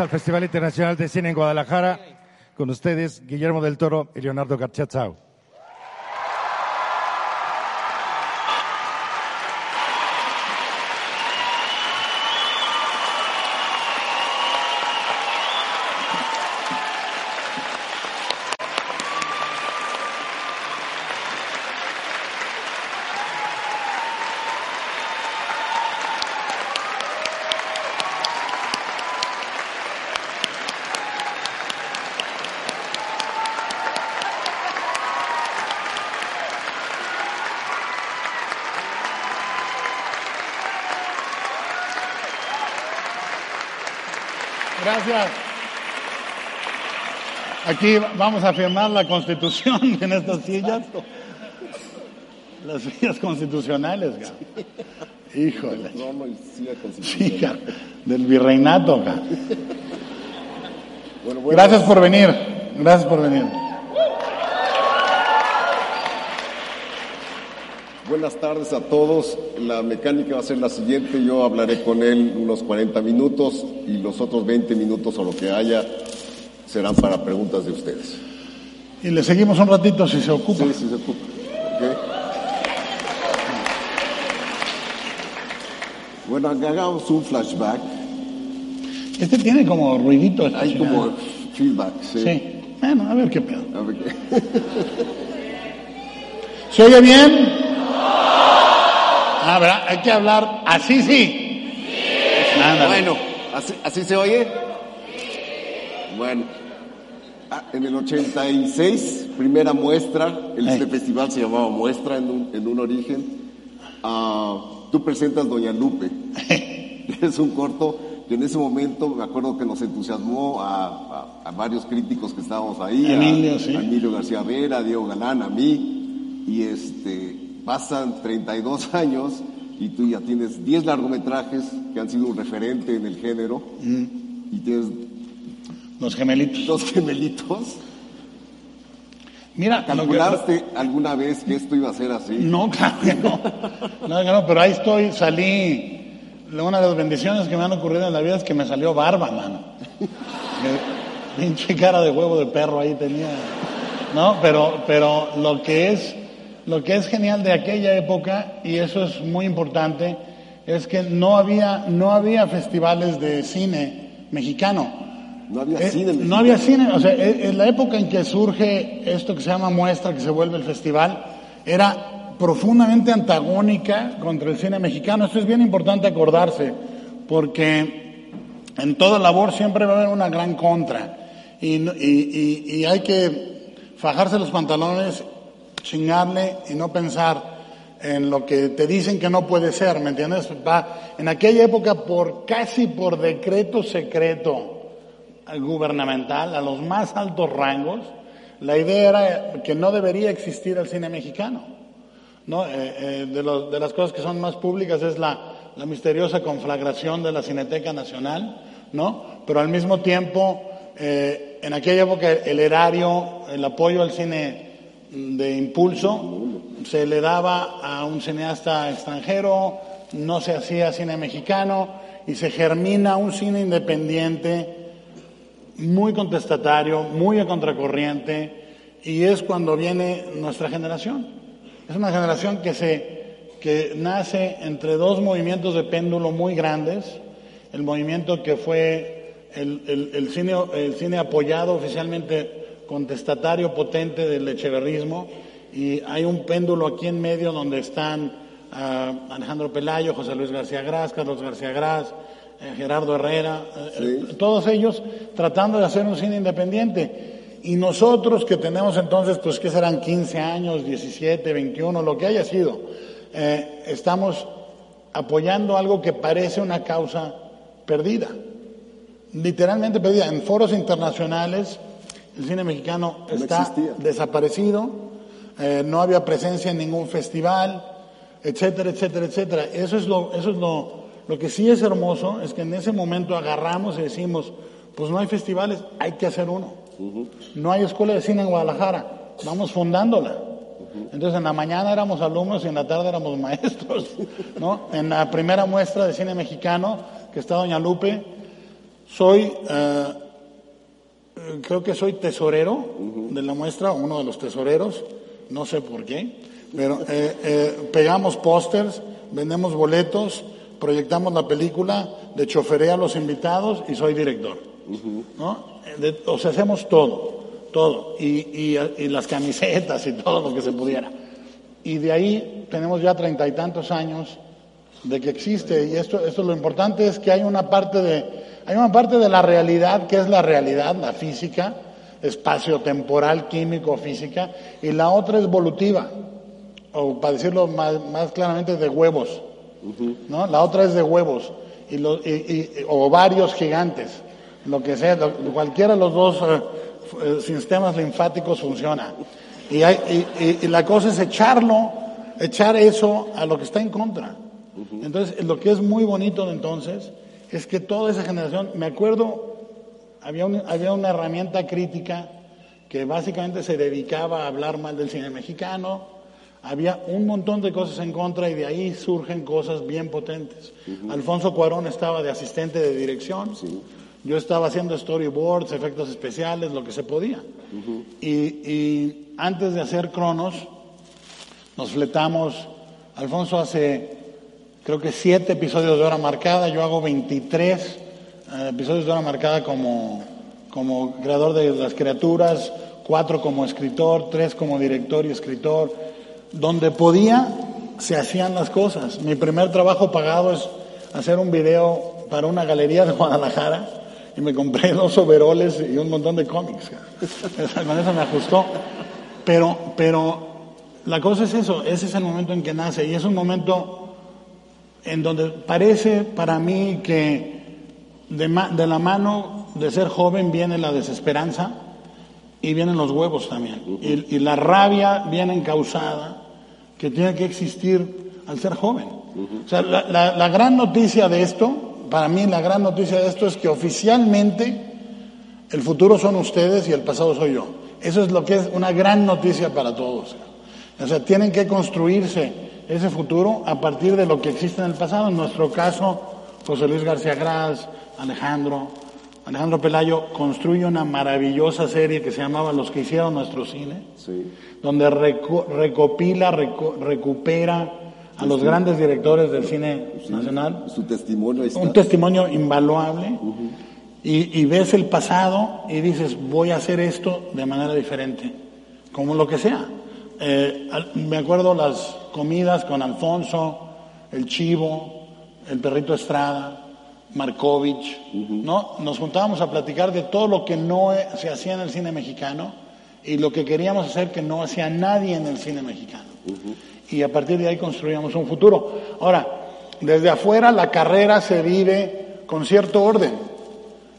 al Festival Internacional de Cine en Guadalajara. Con ustedes, Guillermo del Toro y Leonardo García Chao. Gracias. Aquí vamos a firmar la constitución en estas sillas. Las sillas constitucionales, cabrón. Híjole. Trono y silla Sí, constitucional. cabrón. Del virreinato, cabrón. Bueno, bueno, Gracias por venir. Gracias por venir. Buenas tardes a todos. La mecánica va a ser la siguiente. Yo hablaré con él unos 40 minutos y los otros 20 minutos o lo que haya serán para preguntas de ustedes. Y le seguimos un ratito si se ocupa. Sí, sí, se ocupa. Bueno, hagamos un flashback. Este tiene como ruidito. esta Hay como feedback. Sí. Sí. Bueno, a ver qué pedo. A ver qué- ¿Se oye bien? Ah, ¿verdad? Hay que hablar así, sí. Bueno, ¿así, así se oye? Bueno. En el 86, primera muestra, el, este festival se llamaba Muestra en un, en un origen. Ah, tú presentas Doña Lupe. es un corto que en ese momento me acuerdo que nos entusiasmó a, a- a varios críticos que estábamos ahí. a- Emilio, sí. a Emilio García Vera, a Diego Galán, a mí. Y este, pasan 32 años y tú ya tienes 10 largometrajes que han sido un referente en el género. Y tienes Los gemelitos. dos gemelitos. Mira, lo que- ¿Calculaste alguna vez que esto iba a ser así? No, claro que no. No, no, pero ahí estoy, salí. Una de las bendiciones que me han ocurrido en la vida es que me salió barba, mano. Pinche cara de huevo de perro ahí tenía. No, pero, pero lo que es, lo que es genial de aquella época, y eso es muy importante, es que no había, no había festivales de cine mexicano. No había Eh, cine. no había cine, o sea, e- en la época en que surge esto que se llama muestra, que se vuelve el festival, era profundamente antagónica contra el cine mexicano. Esto es bien importante acordarse, porque en toda labor siempre va a haber una gran contra. Y, y- y- y hay que fajarse los pantalones, chingarle y no pensar en lo que te dicen que no puede ser, ¿me entiendes? Va, en aquella época, por casi por decreto secreto, gubernamental a los más altos rangos, la idea era que no debería existir el cine mexicano. ¿no? Eh, eh, de, los- de las cosas que son más públicas es la, la misteriosa conflagración de la Cineteca Nacional, ¿no? pero al mismo tiempo, eh, en aquella época el erario, el apoyo al cine de impulso, se le daba a un cineasta extranjero, no se hacía cine mexicano y se germina un cine independiente muy contestatario, muy a contracorriente, y es cuando viene nuestra generación. Es una generación que, se, que nace entre dos movimientos de péndulo muy grandes, el movimiento que fue el, el- cine, el cine apoyado oficialmente contestatario potente del echeverrismo, y hay un péndulo aquí en medio donde están ah, Alejandro Pelayo, José Luis García Gras, Carlos García Gras, Gerardo Herrera, eh, Sí. todos ellos tratando de hacer un cine independiente. Y nosotros que tenemos entonces, pues que serán 15 años, 17, 21, lo que haya sido, eh, estamos apoyando algo que parece una causa perdida, literalmente perdida. En foros internacionales el cine mexicano No está desaparecido, eh, no había presencia en ningún festival, etcétera, etcétera, etcétera. Eso es lo, eso es lo, lo que sí es hermoso, es que en ese momento agarramos y decimos, pues no hay festivales, hay que hacer uno. No hay escuela de cine en Guadalajara, vamos fundándola. Entonces en la mañana éramos alumnos y en la tarde éramos maestros, ¿no? En la primera muestra de cine mexicano, que está Doña Lupe, Soy, eh, creo que soy tesorero de la muestra, uno de los tesoreros, no sé por qué, pero eh, eh, pegamos pósters, vendemos boletos, proyectamos la película, de choferé a los invitados y soy director. ¿no? De- o sea, hacemos todo, todo, y, y- y las camisetas y todo lo que se pudiera. Y de ahí tenemos ya treinta y tantos años de que existe, y esto, esto lo importante es que hay una parte de, hay una parte de la realidad que es la realidad, la física, espacio-temporal, químico, física, y la otra es evolutiva, o para decirlo más, más claramente, de huevos. ¿No? La otra es de huevos y, lo- y- y- o ovarios gigantes, lo que sea, lo- cualquiera de los dos eh, eh, sistemas linfáticos funciona. Y, hay- y- la cosa es echarlo, echar eso a lo que está en contra. Entonces, lo que es muy bonito de entonces es que toda esa generación, me acuerdo, había, un- había una herramienta crítica que básicamente se dedicaba a hablar mal del cine mexicano, había un montón de cosas en contra y de ahí surgen cosas bien potentes. Alfonso Cuarón estaba de asistente de dirección, yo estaba haciendo storyboards, efectos especiales, lo que se podía. y, y antes de hacer Cronos, nos fletamos, Alfonso hace creo que siete episodios de hora marcada, yo hago 23 eh, episodios de hora marcada como, como creador de las criaturas, cuatro como escritor, tres como director y escritor. Donde podía, se hacían las cosas. Mi primer trabajo pagado es hacer un video para una galería de Guadalajara y me compré dos overoles y un montón de cómics. Con eso me ajustó. Pero, pero la cosa es eso, ese es el momento en que nace y es un momento en donde parece para mí que de la mano de ser joven viene la desesperanza y vienen los huevos también. y, y la rabia viene encausada que tiene que existir al ser joven. O sea, la, la- la gran noticia de esto, para mí la gran noticia de esto es que oficialmente el futuro son ustedes y el pasado soy yo. Eso es lo que es una gran noticia para todos. O sea, tienen que construirse ese futuro a partir de lo que existe en el pasado. En nuestro caso, José Luis García Gras, Alejandro, Alejandro Pelayo construye una maravillosa serie que se llamaba Los que hicieron nuestro cine, Sí. donde reco- recopila, reco- recupera a los grandes directores del cine nacional Su testimonio está. un testimonio invaluable y, y ves el pasado y dices, voy a hacer esto de manera diferente, como lo que sea. Eh, me acuerdo las comidas con Alfonso, el Chivo, el Perrito Estrada, Markovich, ¿no? Nos juntábamos a platicar de todo lo que no eh, se hacía en el cine mexicano y lo que queríamos hacer que no hacía nadie en el cine mexicano. Y a partir de ahí construíamos un futuro. Ahora, desde afuera la carrera se vive con cierto orden.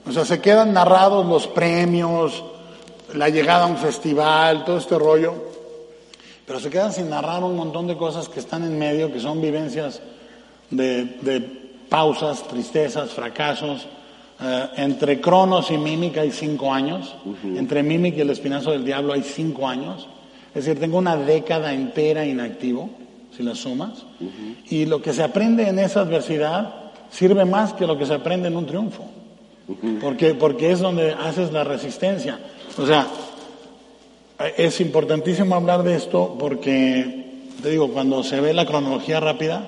O sea, se quedan narrados los premios, la llegada a un festival, todo este rollo, pero se quedan sin narrar un montón de cosas que están en medio, que son vivencias de, de pausas, tristezas, fracasos. Eh, entre Cronos y Mímica hay cinco años, entre Mímica y el Espinazo del Diablo hay cinco años. Es decir, tengo una década entera inactivo, si la sumas, y lo que se aprende en esa adversidad sirve más que lo que se aprende en un triunfo, porque, porque es donde haces la resistencia. O sea, es importantísimo hablar de esto porque, te digo, cuando se ve la cronología rápida,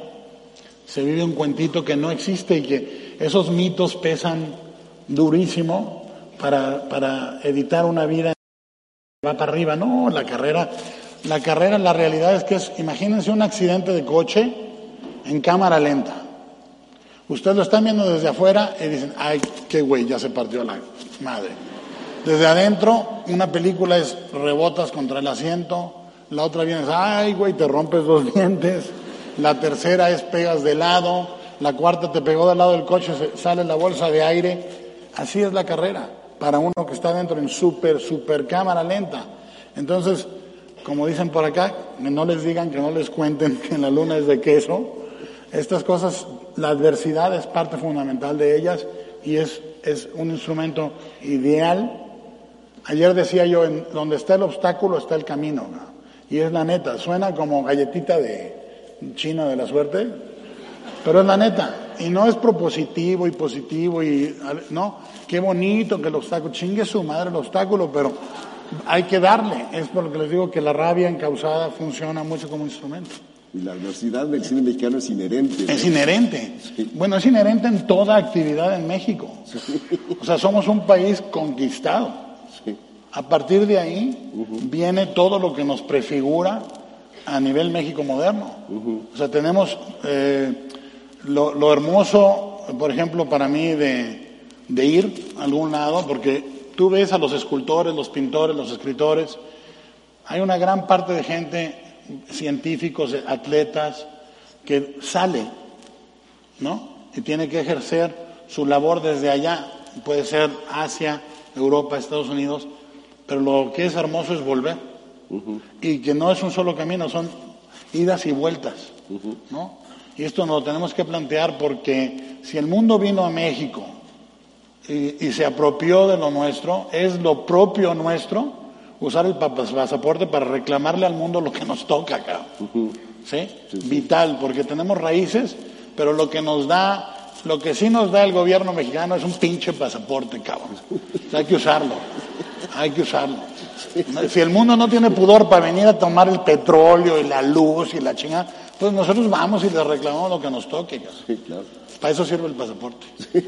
se vive un cuentito que no existe y que esos mitos pesan durísimo para, para editar una vida que va para arriba. No, la carrera, la carrera, la realidad es que es, imagínense un accidente de coche en cámara lenta. Ustedes lo están viendo desde afuera y dicen, ay, qué güey, ya se partió la madre. Desde adentro, una película es rebotas contra el asiento, la otra viene, ay, güey, te rompes dos dientes, la tercera es pegas de lado, la cuarta te pegó del lado del coche, sale la bolsa de aire. Así es la carrera, para uno que está dentro en súper, súper cámara lenta. Entonces, como dicen por acá, no les digan, que no les cuenten que la luna es de queso. Estas cosas, la adversidad es parte fundamental de ellas y es, es un instrumento ideal Ayer decía yo, en donde está el obstáculo está el camino. ¿no? Y es la neta, suena como galletita de China de la suerte, pero es la neta. y no es propositivo y positivo y no, qué bonito que el obstáculo, chingue su madre el obstáculo, pero hay que darle. Es por lo que les digo que la rabia encausada funciona mucho como instrumento. Y la adversidad del cine mexicano es inherente. Es inherente. Bueno, es inherente en toda actividad en México. O sea, somos un país conquistado. A partir de ahí viene todo lo que nos prefigura a nivel México moderno. O sea, tenemos eh, lo, hermoso, por ejemplo, para mí de, de ir a algún lado, porque tú ves a los escultores, los pintores, los escritores, hay una gran parte de gente científicos, atletas, que sale, ¿no? Y tiene que ejercer su labor desde allá. Puede ser Asia, Europa, Estados Unidos, pero lo que es hermoso es volver. Y que no es un solo camino, son idas y vueltas, ¿no? Y esto nos lo tenemos que plantear porque si el mundo vino a México y, y se apropió de lo nuestro, es lo propio nuestro usar el pasaporte para reclamarle al mundo lo que nos toca acá. ¿Sí? Vital, porque tenemos raíces, pero lo que nos da, lo que sí nos da el gobierno mexicano es un pinche pasaporte, cabrón. hay que usarlo, hay que usarlo. Si el mundo no tiene pudor para venir a tomar el petróleo y la luz y la chingada, pues nosotros vamos y le reclamamos lo que nos toque. Cabrón. Para eso sirve el pasaporte.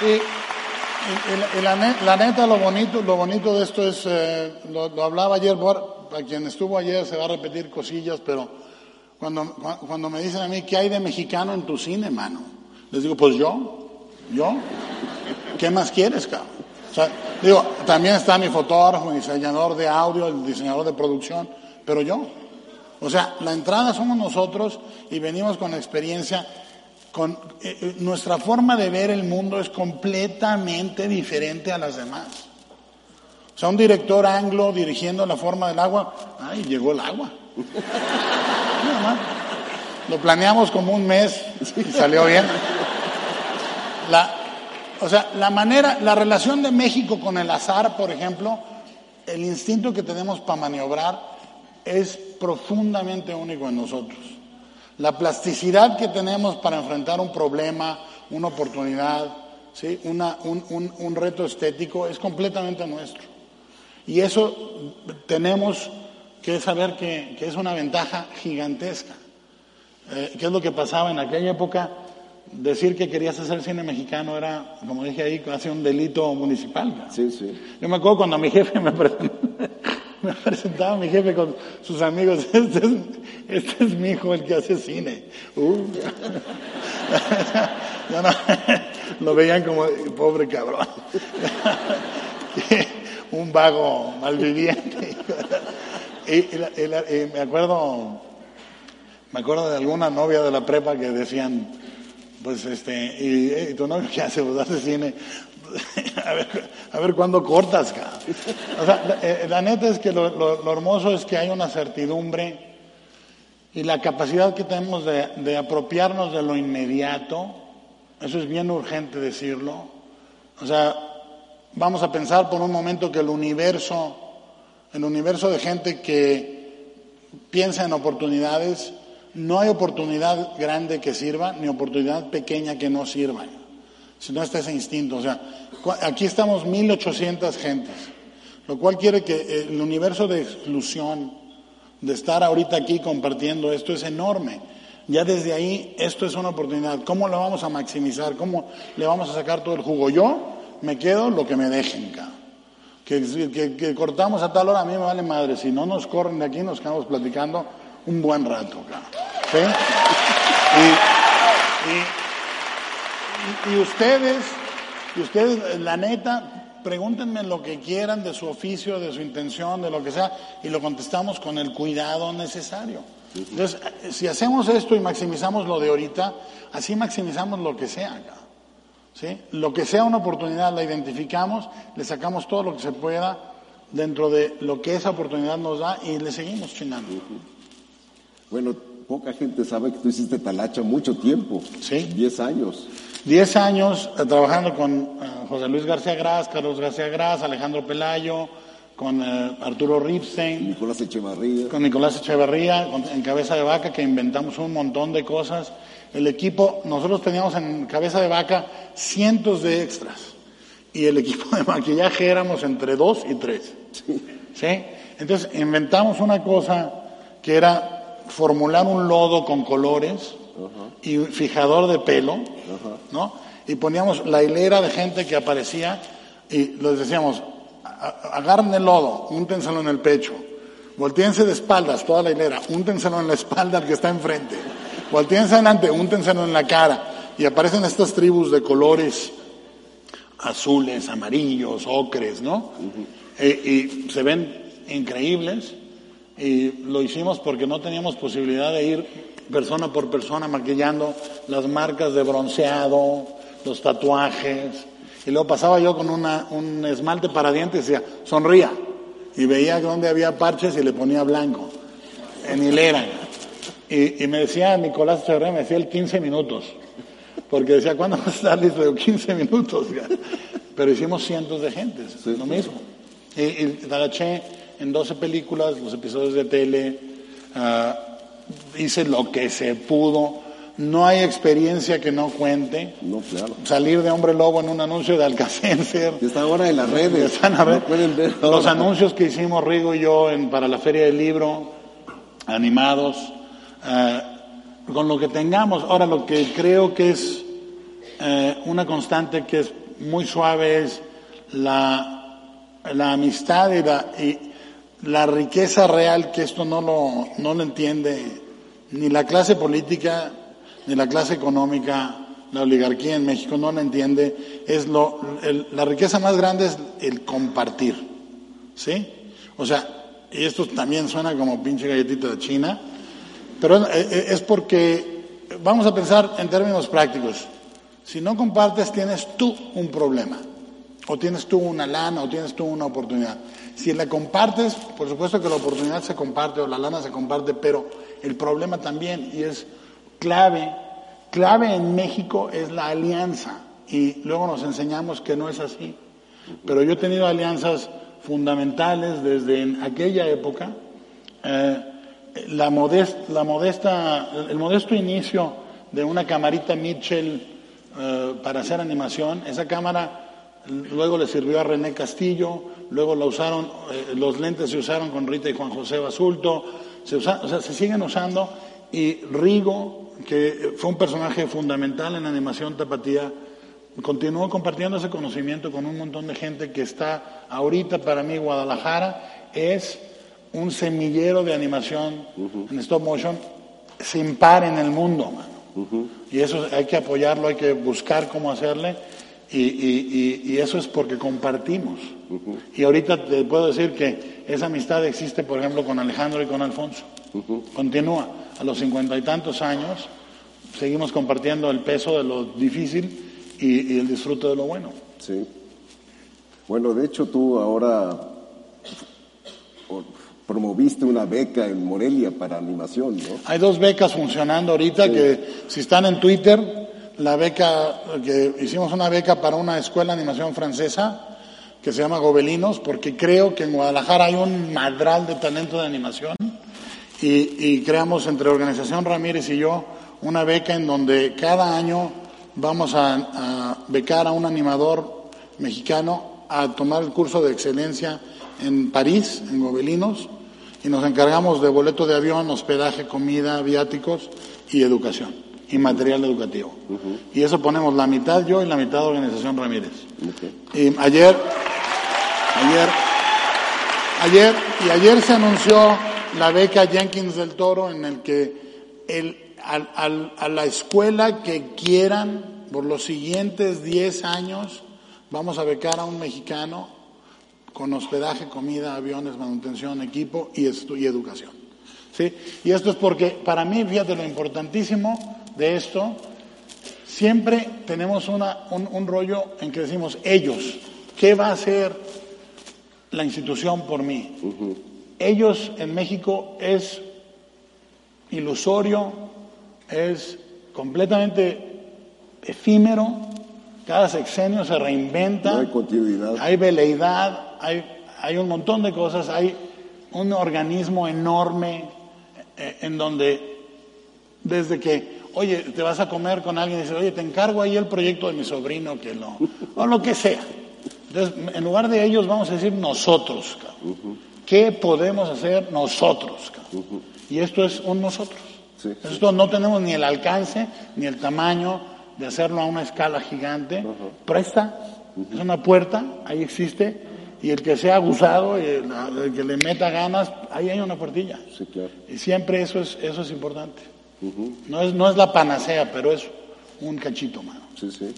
Y, la, neta, lo bonito, lo bonito de esto es, eh, lo, hablaba ayer, para quien estuvo ayer se va a repetir cosillas, pero cuando, cuando me dicen a mí, ¿qué hay de mexicano en tu cine, mano? Les digo, pues yo, yo, ¿qué más quieres, cabrón? O sea, digo, también está mi fotógrafo, mi diseñador de audio, el diseñador de producción, pero yo. O sea, la entrada somos nosotros y venimos con experiencia con, eh, eh, nuestra forma de ver el mundo es completamente diferente a las demás. O sea, un director anglo dirigiendo la forma del agua, ay, llegó el agua. Lo planeamos como un mes y salió bien. La, o sea, la manera, la relación de México con el azar, por ejemplo, el instinto que tenemos para maniobrar es profundamente único en nosotros. La plasticidad que tenemos para enfrentar un problema, una oportunidad, ¿sí? un, reto estético es completamente nuestro. Y eso tenemos que saber que, es una ventaja gigantesca. Eh, ¿Qué es lo que pasaba en aquella época? Decir que querías hacer cine mexicano era, como dije ahí, casi un delito municipal. Sí, sí. Yo me acuerdo cuando mi jefe me presentó, me presentaba mi jefe con sus amigos, este es, este es mi hijo el que hace cine. Uh. lo veían como pobre cabrón. Un vago malviviente. y, y, me acuerdo, me acuerdo de alguna novia de la prepa que decían, pues este, y, tu novio qué hace, pues hace cine. a, ver, a ver cuándo cortas, O sea, eh, la, neta es que lo, hermoso es que hay una certidumbre y la capacidad que tenemos de, de, apropiarnos de lo inmediato, eso es bien urgente decirlo. O sea, vamos a pensar por un momento que el universo, el universo de gente que piensa en oportunidades, no hay oportunidad grande que sirva, ni oportunidad pequeña que no sirva si no está ese instinto. O sea, aquí estamos 1800 gentes, lo cual quiere que el universo de exclusión, de estar ahorita aquí compartiendo esto es enorme. Ya desde ahí esto es una oportunidad. ¿Cómo lo vamos a maximizar? ¿Cómo le vamos a sacar todo el jugo? Yo me quedo lo que me dejen, Que, que, cortamos a tal hora, a mí me vale madre. Si no nos corren de aquí, nos quedamos platicando un buen rato, ¿Sí? y y, ustedes, y ustedes, la neta, pregúntenme lo que quieran de su oficio, de su intención, de lo que sea, y lo contestamos con el cuidado necesario. Entonces, si hacemos esto y maximizamos lo de ahorita, así maximizamos lo que sea. ¿sí? Lo que sea una oportunidad, la identificamos, le sacamos todo lo que se pueda dentro de lo que esa oportunidad nos da y le seguimos chinando. Bueno, poca gente sabe que tú hiciste talacha mucho tiempo. Sí. Diez años. Diez años eh, trabajando con eh, José Luis García Gras, Carlos García Gras, Alejandro Pelayo, con eh, Arturo Ripstein, Nicolás Echevarría. con Nicolás Echeverría, con- en Cabeza de Vaca, que inventamos un montón de cosas. El equipo, nosotros teníamos en Cabeza de Vaca cientos de extras. Y el equipo de maquillaje éramos entre dos y tres. ¿Sí? Entonces inventamos una cosa que era formular un lodo con colores y un fijador de pelo, ¿no? Y poníamos la hilera de gente que aparecía y les decíamos, "A- agarren el lodo, úntenselo en el pecho, volteense de espaldas, toda la hilera, úntenselo en la espalda al que está enfrente, volteense adelante, úntenselo en la cara. Y aparecen estas tribus de colores azules, amarillos, ocres, ¿no? Eh, y se ven increíbles. Y lo hicimos porque no teníamos posibilidad de ir persona por persona maquillando las marcas de bronceado, los tatuajes. Y luego pasaba yo con una, un esmalte para dientes y decía, sonría. Y veía donde había parches y le ponía blanco, en hilera. Y, y me decía Nicolás Echeverría, me decía el 15 minutos. Porque decía, ¿cuándo vas a estar listo? Digo, 15 minutos. Pero hicimos cientos de gentes, lo mismo. Y, y trabajé en 12 películas, los episodios de tele, ah, hice lo que se pudo. No hay experiencia que no cuente. No, claro. Salir de hombre lobo en un anuncio de Alcacencer. Está ahora en las redes. Están a ver ver los anuncios que hicimos Rigo y yo en- para la Feria del Libro, animados, eh, con lo que tengamos. Ahora, lo que creo que es eh, una constante que es muy suave es la, la amistad y la, y la riqueza real, que esto no lo, no lo entiende ni la clase política, ni la clase económica, la oligarquía en México no lo entiende. Es lo, la riqueza más grande es el compartir. ¿Sí? O sea, y esto también suena como pinche galletita de China, pero es, es- es porque vamos a pensar en términos prácticos. Si no compartes, tienes tú un problema, o tienes tú una lana, o tienes tú una oportunidad. Si la compartes, por supuesto que la oportunidad se comparte o la lana se comparte, pero el problema también, y es clave, clave en México es la alianza, y luego nos enseñamos que no es así. Pero yo he tenido alianzas fundamentales desde en aquella época. Eh, la, modest- la modesta, el modesto inicio de una camarita Mitchell eh, para hacer animación, esa cámara luego le sirvió a René Castillo, luego la usaron, eh, los lentes se usaron con Rita y Juan José Basulto, se, usa- o sea, se siguen usando y Rigo, que fue un personaje fundamental en la animación tapatía, continuó compartiendo ese conocimiento con un montón de gente que está ahorita para mí Guadalajara es un semillero de animación en stop motion sin par en el mundo, mano. Y eso hay que apoyarlo, hay que buscar cómo hacerle y, y- y- y eso es porque compartimos. Y ahorita te puedo decir que esa amistad existe, por ejemplo, con Alejandro y con Alfonso. Continúa. A los cincuenta y tantos años seguimos compartiendo el peso de lo difícil y, el disfrute de lo bueno. Sí. Bueno, de hecho tú ahora promoviste una beca en Morelia para animación, ¿no? Hay dos becas funcionando ahorita que si están en Twitter, la beca, hicimos una beca para una escuela de animación francesa que se llama Gobelinos, porque creo que en Guadalajara hay un madral de talento de animación. Y, y creamos entre Organización Ramírez y yo una beca en donde cada año vamos a, a becar a un animador mexicano a tomar el curso de excelencia en París, en Gobelinos, y nos encargamos de boleto de avión, hospedaje, comida, viáticos y educación, y material educativo. Y eso ponemos la mitad yo y la mitad Organización Ramírez. Y ayer, ayer, ayer, y ayer se anunció la beca Jenkins del Toro en el que el, al- al- a la escuela que quieran por los siguientes 10 años vamos a becar a un mexicano con hospedaje, comida, aviones, manutención, equipo y, estu- y educación. ¿Sí? Y esto es porque para mí, fíjate lo importantísimo de esto, siempre tenemos una, un, un rollo en que decimos, ellos, ¿qué va a hacer la institución por mí? Ellos en México es ilusorio, es completamente efímero, cada sexenio se reinventa. No hay continuidad. Hay veleidad, hay, hay un montón de cosas, hay un organismo enorme eh, en donde desde que, oye, te vas a comer con alguien y dices, oye, te encargo ahí el proyecto de mi sobrino, que lo, o lo que sea. Entonces, en lugar de ellos vamos a decir nosotros, cabrón. ¿qué podemos hacer nosotros? cabrón? Y esto es un nosotros. Sí. Esto no tenemos ni el alcance ni el tamaño de hacerlo a una escala gigante. Presta, es una puerta, ahí existe, y el que sea abusado, el, el que le meta ganas, ahí hay una puertilla. Sí, claro. Y siempre eso es, eso es importante. No, es, no es la panacea, pero es un cachito, mano. Sí, sí.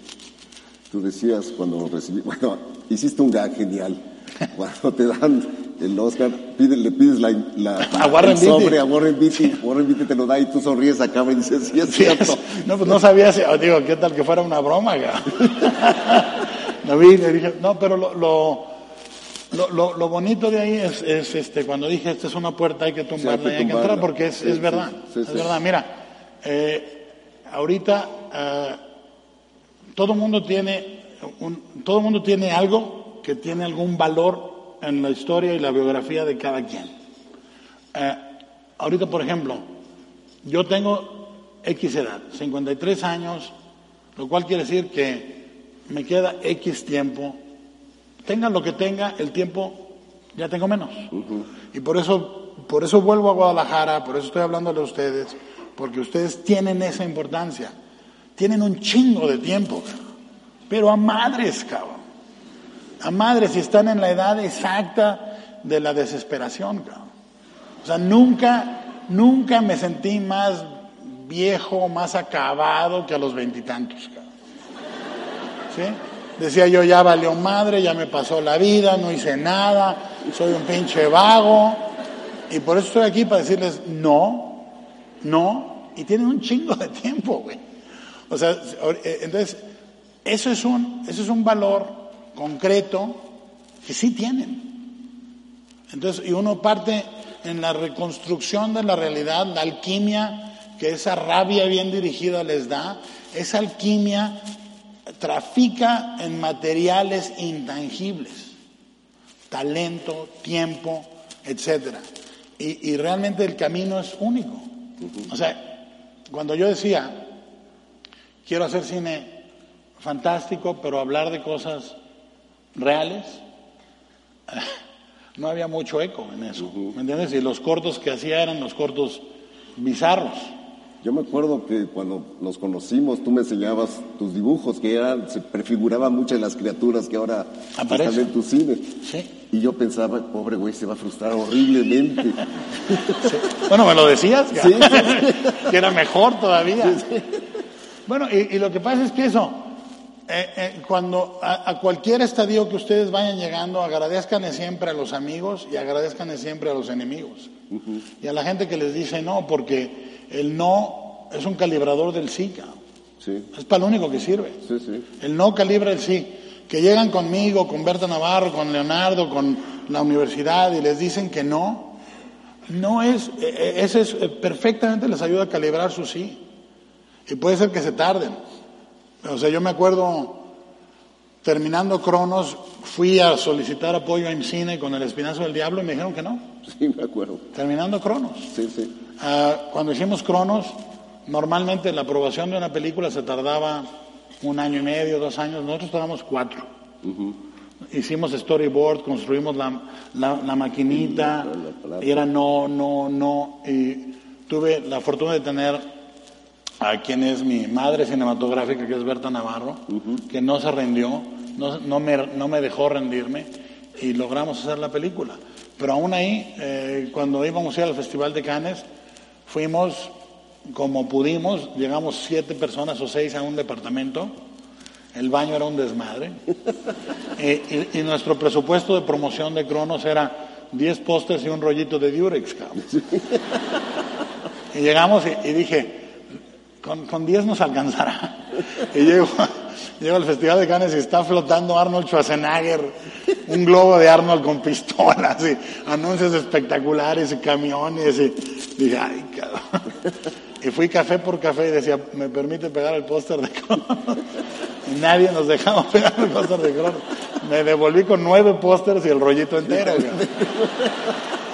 Tú decías cuando recibí, bueno, hiciste un gag genial. Cuando te dan el Oscar, pide- le pides la, la, A Warren el sobre Beatty. a Warren Beatty, Warren Beatty te lo da y tú sonríes a cámara y dices, sí, es cierto. No, pues no sabía si, digo, ¿qué tal que fuera una broma? y le dije, no, pero lo, lo, lo, lo- lo bonito de ahí es, es, este, cuando dije, esta es una puerta, hay que tumbarla, Sí, hay que y hay que entrar, porque es, Sí, es verdad, sí, es verdad. Mira, eh, ahorita eh, todo mundo tiene, un, todo mundo tiene algo que tiene algún valor en la historia y la biografía de cada quien. Eh, ahorita, por ejemplo, yo tengo X edad, 53 años, lo cual quiere decir que me queda X tiempo. Tenga lo que tenga, el tiempo ya tengo menos. Y por eso, por eso vuelvo a Guadalajara, por eso estoy hablándole a ustedes, porque ustedes tienen esa importancia. Tienen un chingo de tiempo, pero a madres, cabrón. A madres, si están en la edad exacta de la desesperación, cabrón. O sea, nunca, nunca me sentí más viejo, más acabado que a los veintitantos, cabrón. ¿Sí? Decía yo, ya valió madre, ya me pasó la vida, no hice nada, soy un pinche vago. Y por eso estoy aquí para decirles, no, no, y tienen un chingo de tiempo, güey. O sea, eh, entonces, eso es un, eso es un valor concreto que sí tienen. Entonces, y uno parte en la reconstrucción de la realidad, la alquimia que esa rabia bien dirigida les da, esa alquimia trafica en materiales intangibles, talento, tiempo, etcétera. Y, y realmente el camino es único. O sea, cuando yo decía, quiero hacer cine fantástico, pero hablar de cosas reales, no había mucho eco en eso, ¿me entiendes? Y los cortos que hacía eran los cortos bizarros. Yo me acuerdo que cuando nos conocimos, tú me enseñabas tus dibujos, que eran, se prefiguraban muchas de las criaturas que ahora Aparecen. están en tu cine. Sí. Y yo pensaba, pobre güey, se va a frustrar horriblemente. Bueno, me lo decías, sí, que era mejor todavía. Bueno, y, y lo que pasa es que eso, eh, eh, cuando a, a cualquier estadio que ustedes vayan llegando, agradezcanle siempre a los amigos y agradezcanle siempre a los enemigos. Y a la gente que les dice no, porque el no es un calibrador del sí. Sí, es para lo único que sirve. sí, sí. El no calibra el sí. Que llegan conmigo, con Berta Navarro, con Leonardo, con la universidad y les dicen que no, no es, eh, eh, ese es, eh, perfectamente les ayuda a calibrar su sí. Y puede ser que se tarden. O sea, yo me acuerdo, terminando Cronos, fui a solicitar apoyo a IMCINE con el Espinazo del Diablo y me dijeron que no. Sí, me acuerdo. Terminando Cronos. Sí, sí. Ah, cuando hicimos Cronos, normalmente la aprobación de una película se tardaba un año y medio, dos años, nosotros tardamos cuatro. Hicimos storyboard, construimos la, la- la maquinita, y era no, no, no, y tuve la fortuna de tener a quien es mi madre cinematográfica, que es Berta Navarro, que no se rindió, no, no me, no me dejó rendirme, y logramos hacer la película. Pero aún ahí, eh, cuando íbamos a ir al Festival de Cannes, fuimos como pudimos, llegamos siete personas o seis a un departamento, el baño era un desmadre, Eh, y, y nuestro presupuesto de promoción de Cronos era 10 pósters y un rollito de Durex. Y llegamos y, y dije, con, con 10 nos alcanzará. Y llego, llego al Festival de Cannes y está flotando Arnold Schwarzenegger, un globo de Arnold con pistolas y anuncios espectaculares y camiones. Y dije, ay, cabrón. Y fui café por café y decía, ¿me permite pegar el póster de Cronos? Y nadie nos dejaba pegar el póster de Cronos. Me devolví con nueve pósters y el rollito entero. güey.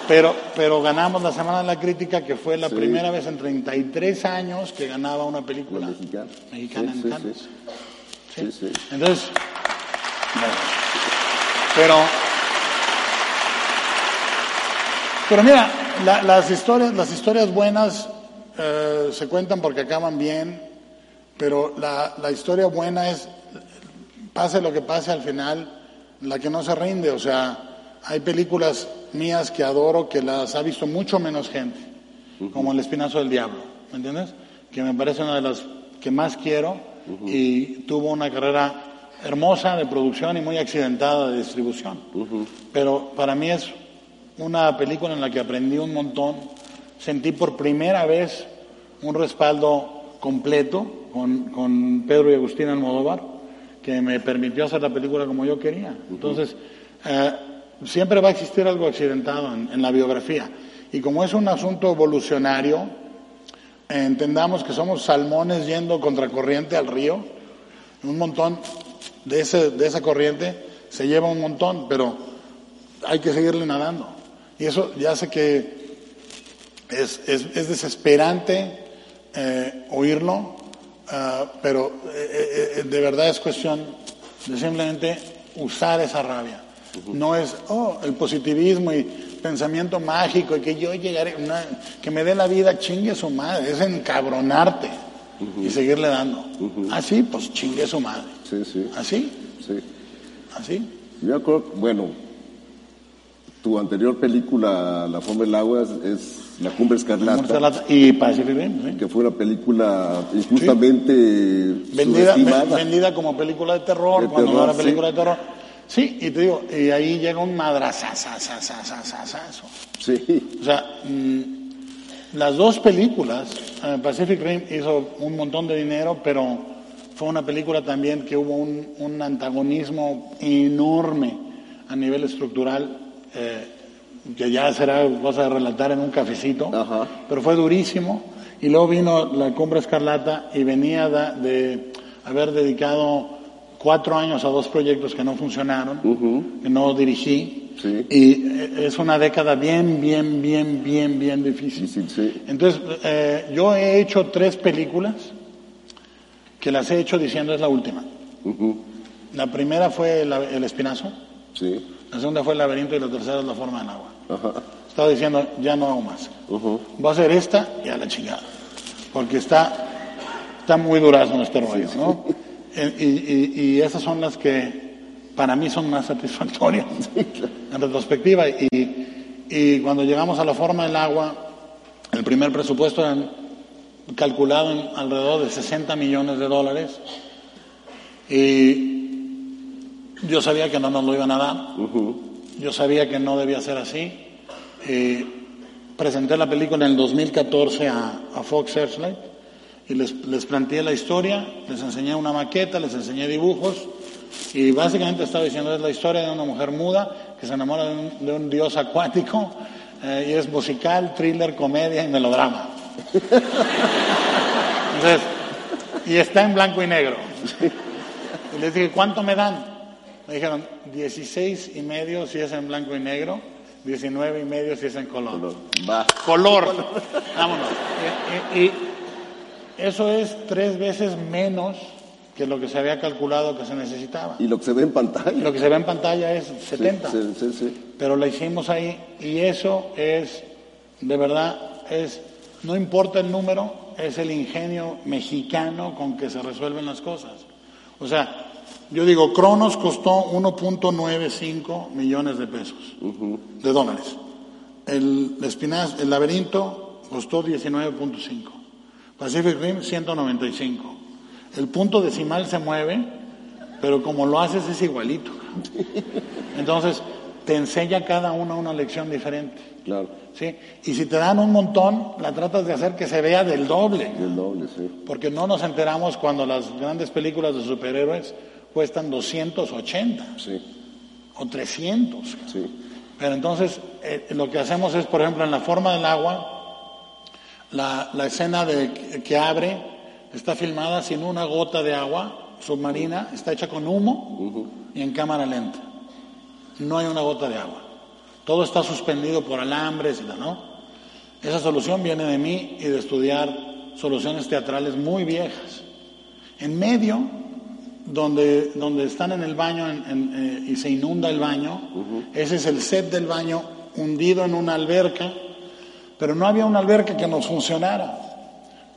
Pero, pero ganamos la Semana de la Crítica, que fue la Sí. primera vez en 33 años que ganaba una La película mexicana. mexicana Sí, en sí, Cannes. sí. Entonces, bueno, pero, pero mira, la- las historias, las historias buenas eh, se cuentan porque acaban bien, pero la, la historia buena es, pase lo que pase al final, la que no se rinde. O sea, hay películas mías que adoro que las ha visto mucho menos gente, como El Espinazo del Diablo, ¿me entiendes? Que me parece una de las que más quiero y tuvo una carrera hermosa de producción y muy accidentada de distribución. Pero para mí es una película en la que aprendí un montón, sentí por primera vez un respaldo completo con, con Pedro y Agustín Almodóvar, que me permitió hacer la película como yo quería. Entonces, eh, siempre va a existir algo accidentado en, la biografía. Y como es un asunto evolucionario, entendamos que somos salmones yendo contracorriente al río, un montón de, ese, de esa corriente se lleva un montón, pero hay que seguirle nadando. Y eso ya sé que es, es, es desesperante eh, oírlo, ah, pero eh, eh, de verdad es cuestión de simplemente usar esa rabia. No es, oh, el positivismo y pensamiento mágico y que yo llegaré, no, que me dé la vida, chingue su madre, es encabronarte y seguirle dando. Así, pues chingue su madre. Sí, sí, Así, sí. así. Yo acuerdo, bueno, tu anterior película, La forma del agua, es, La cumbre escarlata, Y Pacific Rim, sí. que fue una película injustamente vendida, vendida como película de terror, De cuando terror, no era sí. película de terror. Sí, y te digo, y ahí llega un madrazazazazazazazo. Sí, O sea, mm, las dos películas, Pacific Rim hizo un montón de dinero, pero fue una película también que hubo un, un antagonismo enorme a nivel estructural, eh, que ya será cosa de relatar en un cafecito, Ajá. pero fue durísimo. Y luego vino la Cumbre Escarlata y venía da- de haber dedicado cuatro años a dos proyectos que no funcionaron, que no dirigí. Sí. Y eh, es una década bien, bien, bien, bien, bien difícil. difícil, sí. Entonces, eh, yo he hecho tres películas que las he hecho diciendo es la última. Ujú, La primera fue la- El Espinazo, Sí, la segunda fue El Laberinto y la tercera es La Forma del Agua. ajá, Estaba diciendo, ya no hago más. ujú. Voy a hacer esta y a la chingada. Porque está, está muy durazno este rollo, ¿no? Eh, Y, y- y esas son las que para mí son más satisfactorias en retrospectiva. Y, y cuando llegamos a la forma del agua, el primer presupuesto era calculado en alrededor de 60 millones de dólares. Y yo sabía que no nos lo iban a dar. Yo sabía que no debía ser así. Presenté la película en el 2014 a, a Fox Searchlight y les, les planteé la historia, les enseñé una maqueta, les enseñé dibujos y básicamente estaba diciendo es la historia de una mujer muda que se enamora de un, de un dios acuático eh, y es musical, thriller, comedia y melodrama. Entonces, y está en blanco y negro. Y les dije, ¿cuánto me dan? Me dijeron, 16 y medio si es en blanco y negro, 19 y medio si es en color. Va. Color. Vámonos. Y, y- y eso es tres veces menos que lo que se había calculado que se necesitaba. Y lo que se ve en Y pantalla. lo que se ve en pantalla es 70 Sí, sí, sí. pero la hicimos ahí y eso es, de verdad, es, no importa el número, es el ingenio mexicano con que se resuelven las cosas. O sea, yo digo, Cronos costó 1.95 millones de pesos, de dólares. El, espinaz, el laberinto costó 19.5. Pacific Rim 195. El punto decimal se mueve, pero como lo haces es igualito. Entonces, te enseña cada uno una lección diferente. Claro. ¿sí? Y si te dan un montón, la tratas de hacer que se vea del doble. Y el doble, sí. Porque no nos enteramos cuando las grandes películas de superhéroes cuestan 280 Sí, o 300. sí. Pero entonces, eh, lo que hacemos es, por ejemplo, en la forma del agua, La, la escena de, que abre está filmada sin una gota de agua submarina, está hecha con humo y en cámara lenta. No hay una gota de agua. Todo está suspendido por alambres y la, ¿no? Esa solución viene de mí y de estudiar soluciones teatrales muy viejas. En medio, donde, donde están en el baño en- en, eh, y se inunda el baño, ese es el set del baño hundido en una alberca, pero no había una alberca que nos funcionara.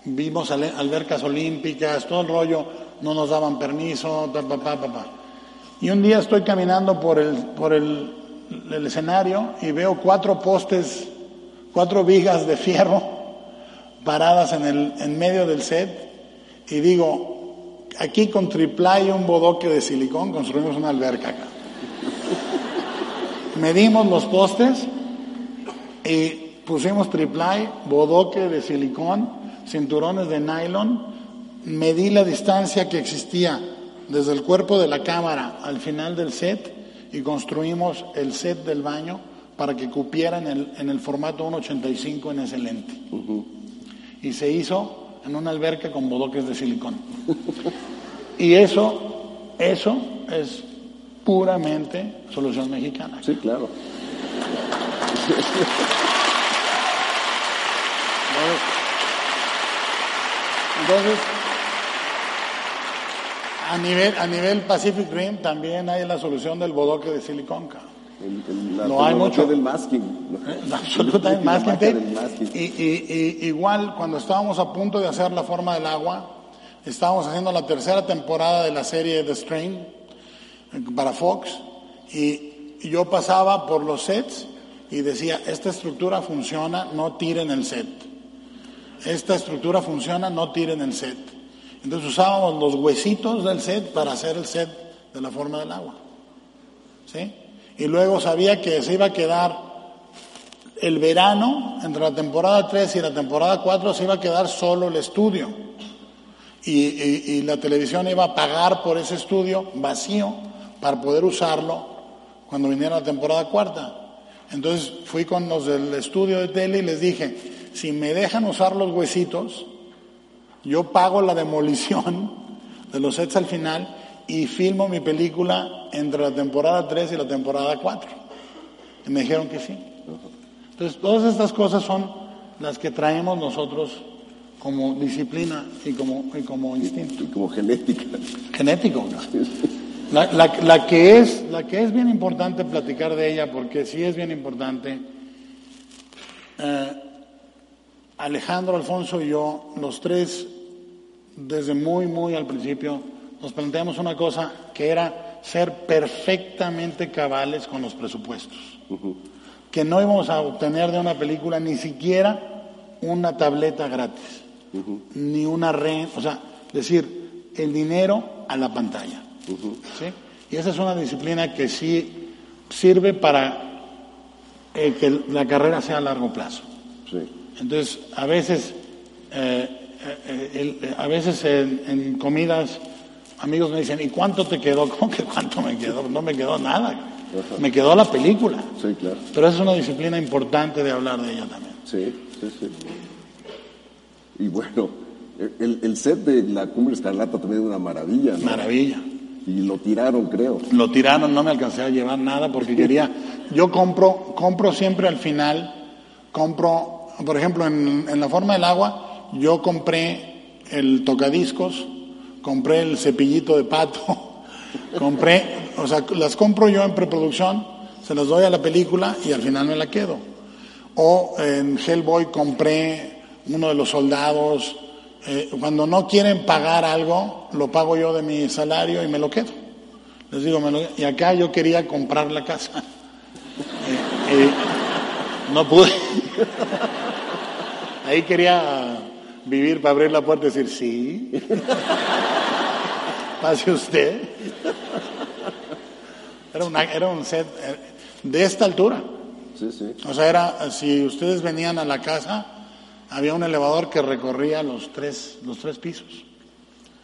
Vimos albercas olímpicas, todo el rollo, no nos daban permiso, pa, pa, pa, pa. Y un día estoy caminando por el, por el, escenario y veo cuatro postes, cuatro vigas de fierro paradas en, el, en medio del set y digo, aquí con triplay y un bodoque de silicón construimos una alberca. Medimos los postes y pusimos triplay, bodoque de silicón, cinturones de nylon, medí la distancia que existía desde el cuerpo de la cámara al final del set y construimos el set del baño para que cupiera en el, en el formato 1.85 en ese lente. Y se hizo en una alberca con bodoques de silicón. Y eso, eso es puramente solución mexicana. Sí, claro. Entonces, a nivel, a nivel Pacific Rim también hay la solución del bodoque de. El- el- la Lo hay mucho. del masking. ¿no? Eh, Absolutamente del masking. y- igual cuando estábamos a punto de hacer la forma del agua, estábamos haciendo la tercera temporada de la serie The Strain eh, para Fox y, y yo pasaba por los sets y decía, esta estructura funciona, no tiren el set. Esta estructura funciona, no tiren el set. Entonces usábamos los huesitos del set para hacer el set de la forma del agua. ¿Sí? Y luego sabía que se iba a quedar el verano, entre la temporada 3 y la temporada 4, se iba a quedar solo el estudio. Y, y- y la televisión iba a pagar por ese estudio vacío para poder usarlo cuando viniera la temporada cuarta. Entonces fui con los del estudio de tele y les dije, si me dejan usar los huesitos, yo pago la demolición de los sets al final y filmo mi película entre la temporada 3 y la temporada 4. Y me dijeron que sí. Entonces, todas estas cosas son las que traemos nosotros como disciplina y como, y como instinto Y como genética. genético. ¿no? La, la- la que es, la que es bien importante platicar de ella, porque sí es bien importante. eh, Alejandro, Alfonso y yo, los tres, desde muy, muy al principio, nos planteamos una cosa que era ser perfectamente cabales con los presupuestos. Que no íbamos a obtener de una película ni siquiera una tableta gratis, ni una red, o sea, decir, el dinero a la pantalla. ¿sí? Y esa es una disciplina que sí sirve para eh, que la carrera sea a largo plazo. Entonces, a veces, eh, eh, a veces en, en comidas, amigos me dicen, ¿y cuánto te quedó? ¿Cómo que cuánto me quedó? No me quedó nada. Me quedó la película. Sí, claro. Pero es una disciplina importante de hablar de ella también. Sí, sí, sí. Y bueno, el, el set de la Cumbre Escarlata también es una maravilla, ¿no? Maravilla. Y lo tiraron, creo. Lo tiraron, no me alcancé a llevar nada porque quería. Yo compro, compro siempre al final, compro, por ejemplo, en, en la forma del agua, yo compré el tocadiscos, compré el cepillito de pato, compré, o sea, las compro yo en preproducción, se las doy a la película y al final me la quedo. O en Hellboy compré uno de los soldados. eh, cuando no quieren pagar algo, lo pago yo de mi salario y me lo quedo. Les digo, me lo- y acá yo quería comprar la casa. Eh, eh, no pude. Ahí quería vivir para abrir la puerta y decir, sí. Pase usted. Era, una- era un set eh, de esta altura. Sí, sí. O sea, era, si ustedes venían a la casa, había un elevador que recorría los tres, los tres pisos.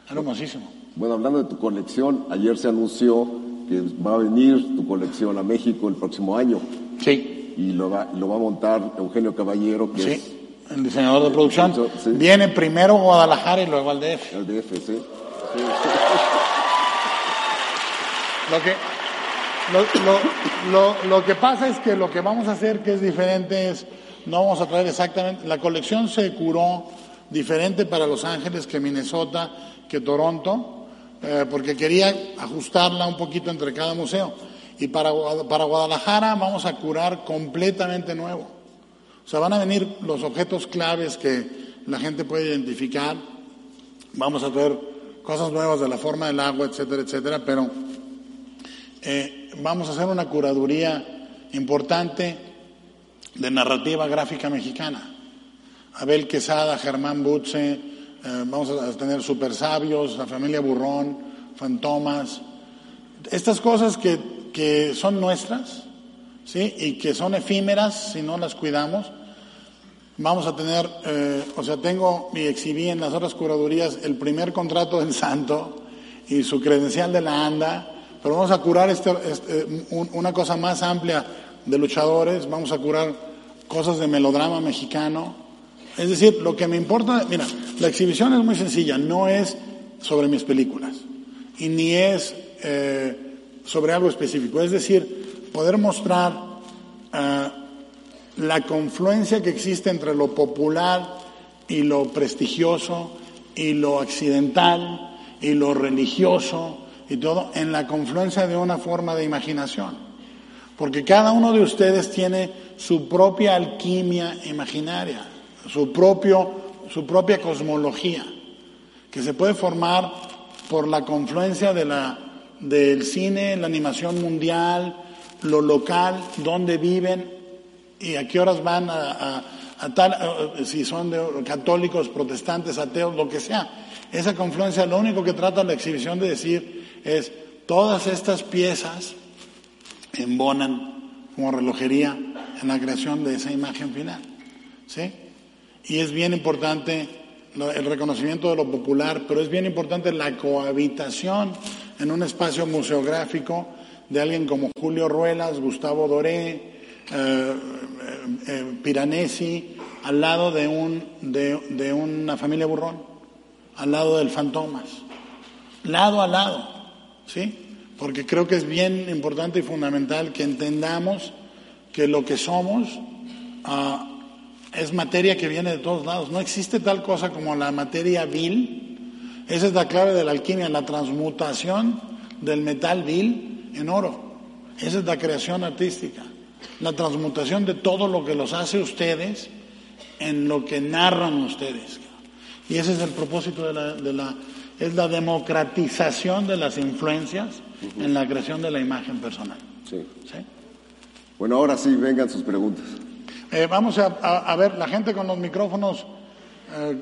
Era hermosísimo. Bueno, hablando de tu colección, ayer se anunció que va a venir tu colección a México el próximo año Sí. Y lo va, lo va a montar Eugenio Caballero, que Sí. es el diseñador de producción, Sí. viene primero a Guadalajara y luego al DF. El DF, sí. Lo que, lo, lo- lo- lo que pasa es que lo que vamos a hacer que es diferente es, no vamos a traer exactamente, la colección se curó diferente para Los Ángeles que Minnesota, que Toronto, eh, porque quería ajustarla un poquito entre cada museo. Y para, para Guadalajara vamos a curar completamente nuevo. O sea, van a venir los objetos claves que la gente puede identificar. Vamos a traer cosas nuevas de la forma del agua, etcétera, etcétera, pero eh, vamos a hacer una curaduría importante de narrativa gráfica mexicana. Abel Quesada, Germán Butze, eh, vamos a tener super sabios, la familia Burrón, Fantomas, estas cosas que, que son nuestras, ¿sí? Y que son efímeras si no las cuidamos. Vamos a tener, eh, o sea, tengo y exhibí en las otras curadurías el primer contrato del santo y su credencial de la ANDA, pero vamos a curar este, este, un- una cosa más amplia de luchadores, vamos a curar cosas de melodrama mexicano. Es decir, lo que me importa, mira, la exhibición es muy sencilla, no es sobre mis películas y ni es eh, sobre algo específico, es decir, poder mostrar ah, la confluencia que existe entre lo popular y lo prestigioso y lo accidental y lo religioso y todo en la confluencia de una forma de imaginación. Porque cada uno de ustedes tiene su propia alquimia imaginaria, su, propio, su propia cosmología, que se puede formar por la confluencia de la, del cine, la animación mundial, lo local, dónde viven y a qué horas van a, tal, si son católicos, protestantes, ateos, lo que sea. Esa confluencia, lo único que trata la exhibición de decir es, todas estas piezas embonan como relojería en la creación de esa imagen final. ¿Sí? Y es bien importante el reconocimiento de lo popular, pero es bien importante la cohabitación en un espacio museográfico de alguien como Julio Ruelas, Gustavo Doré, eh, eh, eh, Piranesi, al lado de, un, de, de una familia burrón, al lado del Fantomas, lado a lado, ¿sí? Porque creo que es bien importante y fundamental que entendamos que lo que somos ah, es materia que viene de todos lados. No existe tal cosa como la materia vil. Esa es la clave de la alquimia, la transmutación del metal vil en oro. Esa es la creación artística. La transmutación de todo lo que los hace ustedes en lo que narran ustedes. Y ese es el propósito de la, de la es la democratización de las influencias en la creación de la imagen personal. Sí. ¿sí? Bueno, ahora sí, vengan sus preguntas. Eh, vamos a, a- a ver, la gente con los micrófonos eh,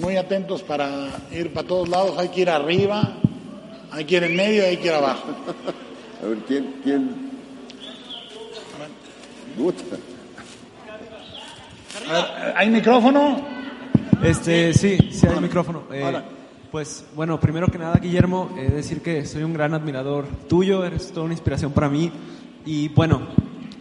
muy atentos para ir para todos lados. Hay que ir arriba, hay que ir en medio y hay que ir abajo. A ver, ¿quién? quién? Ver, ¿Hay micrófono? Este, sí, sí hay micrófono. Eh, Hola. pues bueno, primero que nada, Guillermo, eh, decir que soy un gran admirador tuyo, eres toda una inspiración para mí. Y bueno,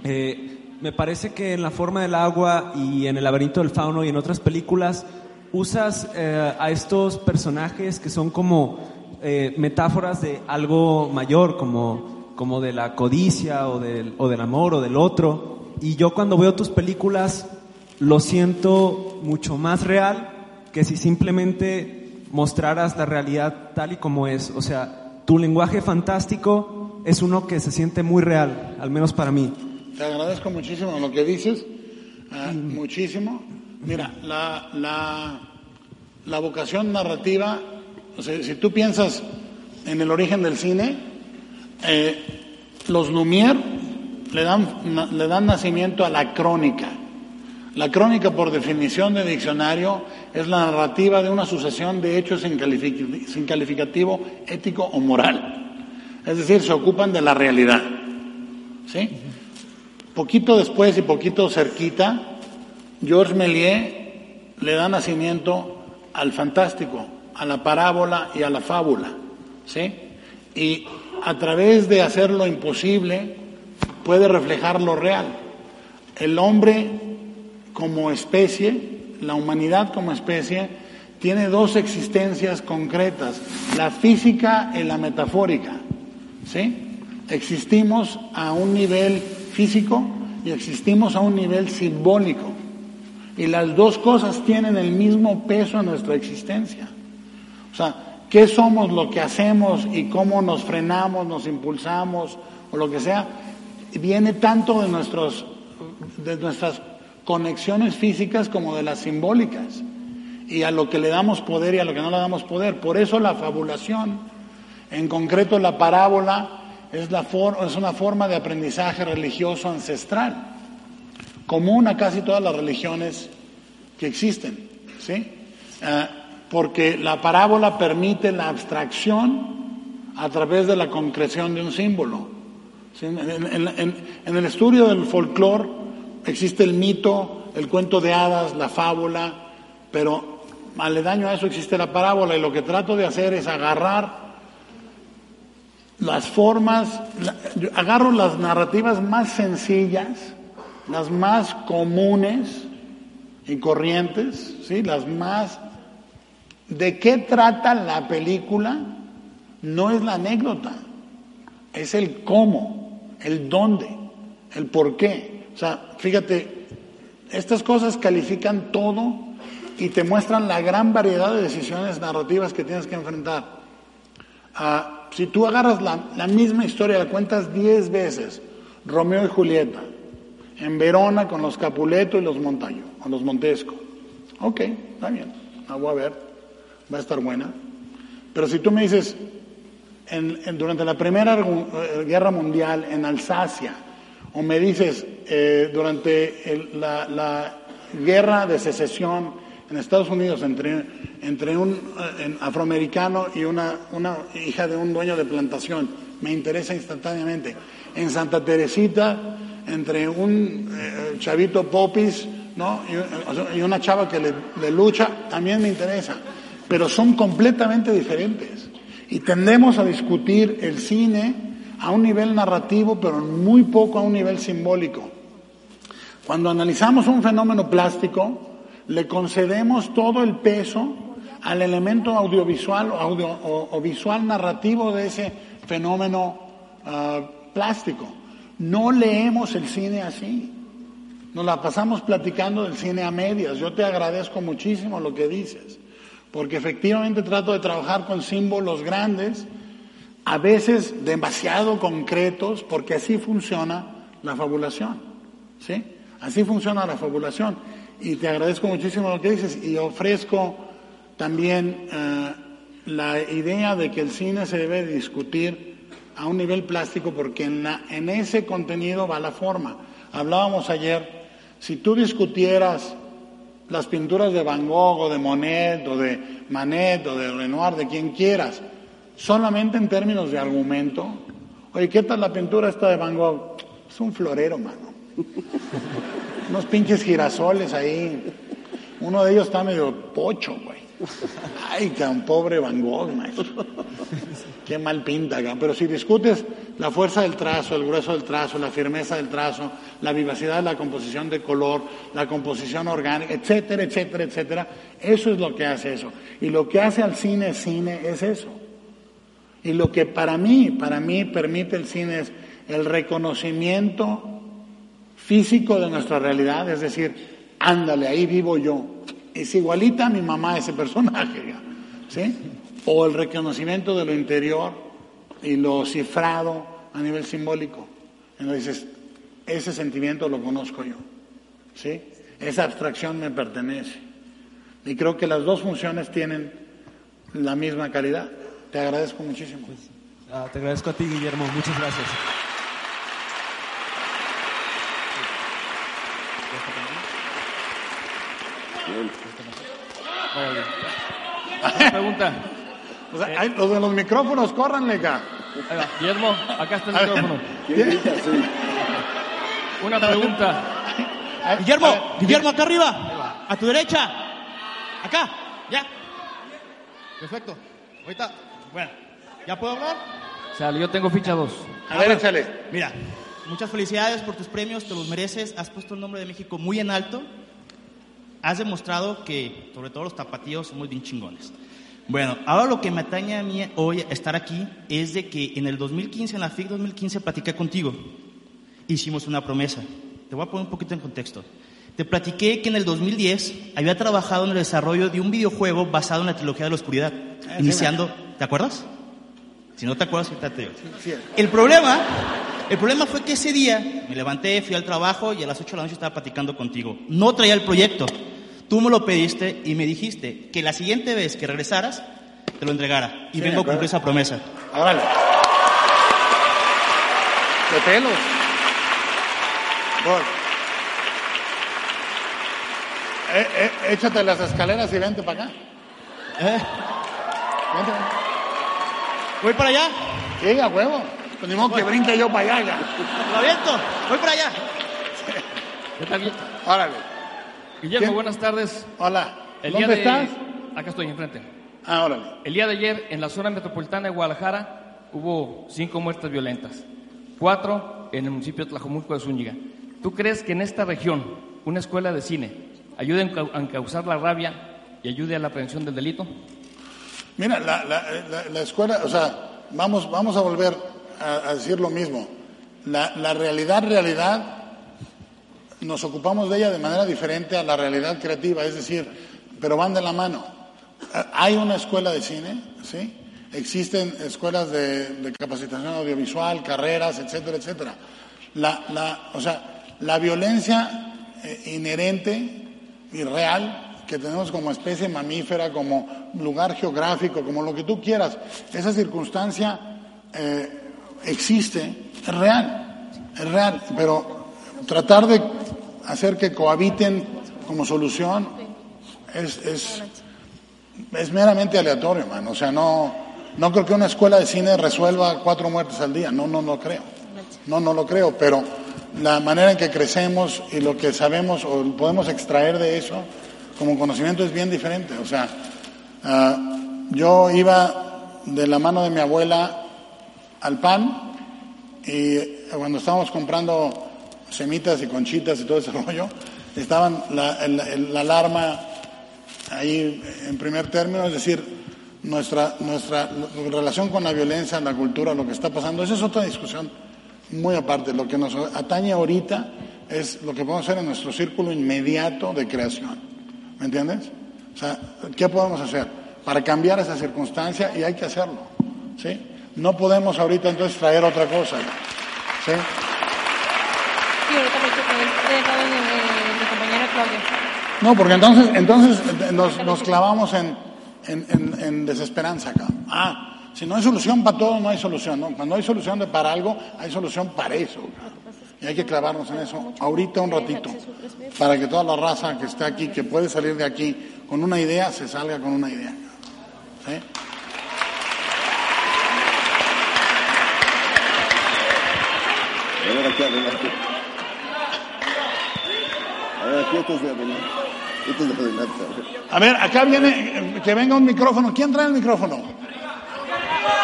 eh, me parece que en La forma del agua y en El laberinto del fauno y en otras películas usas eh, a estos personajes que son como eh, metáforas de algo mayor, como, como de la codicia o del, o del amor o del otro. Y yo cuando veo tus películas lo siento mucho más real que si simplemente mostraras la realidad tal y como es. O sea, tu lenguaje fantástico es uno que se siente muy real, al menos para mí. Te agradezco muchísimo lo que dices, ah, muchísimo. Mira, la, la, vocación narrativa, o sea, si tú piensas en el origen del cine, eh, los Lumière le dan, le dan nacimiento a la crónica. La crónica, por definición de diccionario, es la narrativa de una sucesión de hechos sin, sin calificativo ético o moral. Es decir, se ocupan de la realidad. ¿Sí? Poquito después y poquito cerquita, Georges Méliès le da nacimiento al fantástico, a la parábola y a la fábula. ¿Sí? Y a través de hacer lo imposible, puede reflejar lo real. El hombre como especie la humanidad como especie tiene dos existencias concretas, la física y la metafórica. ¿Sí? Existimos a un nivel físico y existimos a un nivel simbólico. Y las dos cosas tienen el mismo peso en nuestra existencia. O sea, ¿qué somos lo que hacemos y cómo nos frenamos, nos impulsamos o lo que sea? Viene tanto de, nuestros, de nuestras conexiones físicas como de las simbólicas. Y a lo que le damos poder y a lo que no le damos poder. Por eso la fabulación, en concreto la parábola, es, la es una forma de aprendizaje religioso ancestral, común a casi todas las religiones que existen. ¿sí? Eh, porque la parábola permite la abstracción a través de la concreción de un símbolo. En, el estudio del folclore existe el mito, el cuento de hadas, la fábula, pero aledaño a eso existe la parábola y lo que trato de hacer es agarrar las formas, agarro las narrativas más sencillas, las más comunes y corrientes, ¿sí? las más ¿De qué trata la película? No es la anécdota, es el cómo, el dónde, el por qué. O sea, fíjate, estas cosas califican todo y te muestran la gran variedad de decisiones narrativas que tienes que enfrentar. Ah, si tú agarras la, misma historia, la cuentas diez veces, Romeo y Julieta, en Verona con los Capuleto y los Montaño, o los Montesco. Ok, está bien, la voy a ver va a estar buena. Pero si tú me dices, en, durante la Primera eh, Guerra Mundial en Alsacia, o me dices eh, durante la, guerra de secesión en Estados Unidos entre, entre un eh, afroamericano y una, una hija de un dueño de plantación, me interesa instantáneamente. En Santa Teresita, entre un chavito popis ¿no? y, una chava que le lucha, también me interesa pero son completamente diferentes. Y tendemos a discutir el cine a un nivel narrativo, pero muy poco a un nivel simbólico. Cuando analizamos un fenómeno plástico, le concedemos todo el peso al elemento audiovisual o, visual narrativo de ese fenómeno ah, plástico. No leemos el cine así. Nos la pasamos platicando del cine a medias. Yo te agradezco muchísimo lo que dices porque efectivamente trato de trabajar con símbolos grandes, a veces demasiado concretos, porque así funciona la fabulación. ¿Sí? Así funciona la fabulación. Y te agradezco muchísimo lo que dices y ofrezco también eh, la idea de que el cine se debe discutir a un nivel plástico porque en, en ese contenido va la forma. Hablábamos ayer, si tú discutieras las pinturas de Van Gogh o de Monet o de Manet o de Renoir, de quien quieras, solamente en términos de argumento. Oye, ¿qué tal la pintura esta de Van Gogh? Es un florero, mano. Unos pinches girasoles ahí. Uno de ellos está medio pocho, güey. Ay, tan pobre Van Gogh, maestro. Qué mal pinta, pero si discutes la fuerza del trazo, el grueso del trazo, la firmeza del trazo, la vivacidad de la composición de color, la composición orgánica, etcétera, etcétera, etcétera, eso es lo que hace eso. Y lo que hace al cine cine es eso. Y lo que para mí, para mí permite el cine es el reconocimiento físico de nuestra realidad, es decir, ándale, ahí vivo yo. Es igualita a mi mamá ese personaje, ¿sí? O el reconocimiento de lo interior y lo cifrado a nivel simbólico. Entonces, ese sentimiento lo conozco yo. ¿sí? Esa abstracción me pertenece. Y creo que las dos funciones tienen la misma calidad. Te agradezco muchísimo. Ah, te agradezco a ti, Guillermo. Muchas gracias. Pregunta. Eh. los de los micrófonos, córranle acá. Guillermo, acá está el micrófono. Una pregunta. Guillermo, Guillermo, acá arriba. A tu derecha. Acá, ya. Perfecto. Ahorita, bueno, ¿ya puedo hablar? Sale, yo tengo ficha 2. A ver, échale. Mira, muchas felicidades por tus premios, te los mereces. Has puesto el nombre de México muy en alto. has demostrado que, sobre todo los tapatíos, somos bien chingones. Bueno, ahora lo que me atañe a mí hoy estar aquí es de que en el 2015, en la FIC 2015, platiqué contigo. Hicimos una promesa. Te voy a poner un poquito en contexto. Te platiqué que en el 2010 había trabajado en el desarrollo de un videojuego basado en la trilogía de la oscuridad, iniciando, ¿te acuerdas? Si no te acuerdas, ahorita te digo. El problema, el problema fue que ese día me levanté, fui al trabajo y a las 8 de la noche estaba platicando contigo. No traía el proyecto. Tú me lo pediste y me dijiste que la siguiente vez que regresaras te lo entregara. Y Sí, vengo a cumplir esa promesa. Hágale. De pelos. Voy. Eh, eh, échate las escaleras y vente para acá. ¿Eh? Vente. Voy para allá, Sí, a huevo. Pues ni modo que brinque yo para allá. ya. lo aviento, voy para allá. ¿Qué tal, Gui- Órale. Guillermo? ¿Quién? Buenas tardes. Hola. El ¿Dónde día de... estás? Acá estoy enfrente. Ah, órale. El día de ayer, en la zona metropolitana de Guadalajara, hubo cinco muertes violentas. Cuatro en el municipio de Tlajomulco de Zúñiga. ¿Tú crees que en esta región una escuela de cine ayude a encau- a encauzar la rabia y ayude a la prevención del delito? Mira, la, la- la- la escuela, o sea, vamos, vamos a volver a, a decir lo mismo. La, la realidad, realidad, nos ocupamos de ella de manera diferente a la realidad creativa, es decir, pero van de la mano. Ah, Hay una escuela de cine, ¿sí? Existen escuelas de, de capacitación audiovisual, carreras, etcétera, etcétera. La, la, o sea, la violencia eh, inherente y real que tenemos como especie mamífera, como lugar geográfico, como lo que tú quieras, esa circunstancia eh, existe, es real, es real, pero tratar de hacer que cohabiten como solución es, es, es meramente aleatorio, man. O sea, no, no creo que una escuela de cine resuelva cuatro muertes al día. No, no lo creo. No, no lo creo. Pero la manera en que crecemos y lo que sabemos o podemos extraer de eso como conocimiento es bien diferente. O sea, ah, yo iba de la mano de mi abuela al pan y cuando estábamos comprando semitas y conchitas y todo ese rollo, estaban la, alarma ahí en primer término, es decir, nuestra, nuestra relación con la violencia, la cultura, lo que está pasando, esa es otra discusión muy aparte. Lo que nos atañe ahorita es lo que podemos hacer en nuestro círculo inmediato de creación. ¿Me entiendes? O sea, ¿qué podemos hacer para cambiar esa circunstancia? Y hay que hacerlo. ¿Sí? No podemos ahorita entonces traer otra cosa. ¿Sí? De mi compañera Claudia. No, porque entonces, entonces eh, nos, nos clavamos en, en, en- en desesperanza acá. Ah, si no hay solución para todo, no hay solución. ¿no? Cuando hay solución de para algo, hay solución para eso. Y hay que clavarnos en eso ahorita un ratito, para que toda la raza que está aquí, que puede salir de aquí con una idea, se salga con una idea. ¿Sí? A ver, aquí adelante. A ver, aquí estos de adelante. Estos de adelante. a ver. A ver, acá viene, eh, que venga un micrófono. ¿Quién trae el micrófono?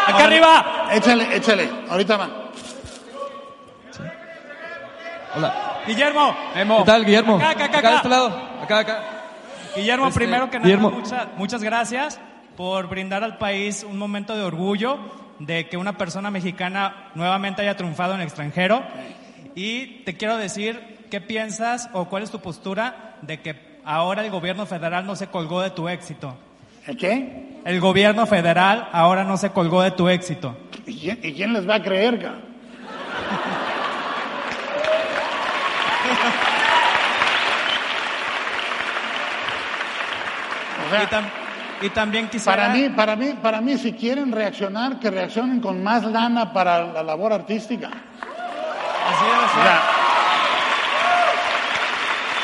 ¡Acá arriba! Échale, échale. Ahorita van. Hola. Guillermo. ¿Qué tal, Guillermo? Acá, acá, acá, de acá. este lado. Acá, acá. Guillermo, Este, primero que nada, Guillermo. mucha- muchas gracias por brindar al país un momento de orgullo de que una persona mexicana nuevamente haya triunfado en el extranjero. Y te quiero decir, ¿qué piensas o cuál es tu postura de que ahora el gobierno federal no se colgó de tu éxito? ¿El qué? El gobierno federal ahora no se colgó de tu éxito. ¿Y quién, y quién les va a creer, ca? O sea, Y, tam- y también quisiera... para mí, para mí, para mí, si quieren reaccionar, que reaccionen con más lana para la labor artística. Así debe O sea,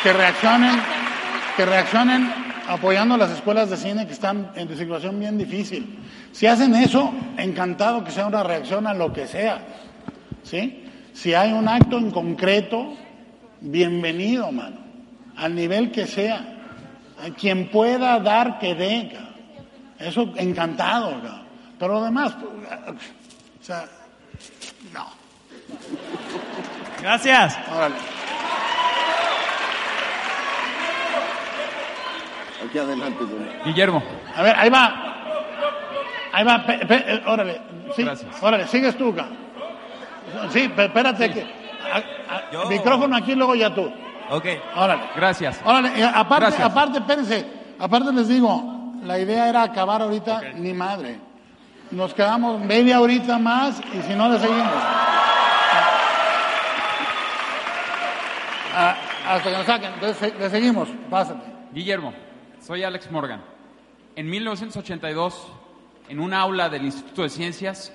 que reaccionen, que reaccionen apoyando las escuelas de cine que están en situación bien difícil. Si hacen eso, encantado que sea una reacción a lo que sea. ¿Sí? Si hay un acto en concreto, bienvenido, mano. Al nivel que sea. A quien pueda dar, que dé. Eso, encantado. cabrón. Pero lo demás, pues, o sea, no. Gracias. Órale. Aquí adelante, don. Guillermo. A ver, ahí va. Ahí va, pe- pe- eh, órale. Sí, Gracias. órale, sigues tú, ca. Sí, pe- espérate que. a- a- Yo- micrófono aquí, luego ya tú. Ok. Órale. Gracias. Órale, aparte, Gracias. aparte, espérense. Aparte les digo, la idea era acabar ahorita, ni madre. Nos quedamos media horita más y si no le seguimos. Ah, hasta que nos saquen. Entonces le seguimos. Pásate. Guillermo, soy Alex Morgan. En 1982, en un aula del Instituto de Ciencias,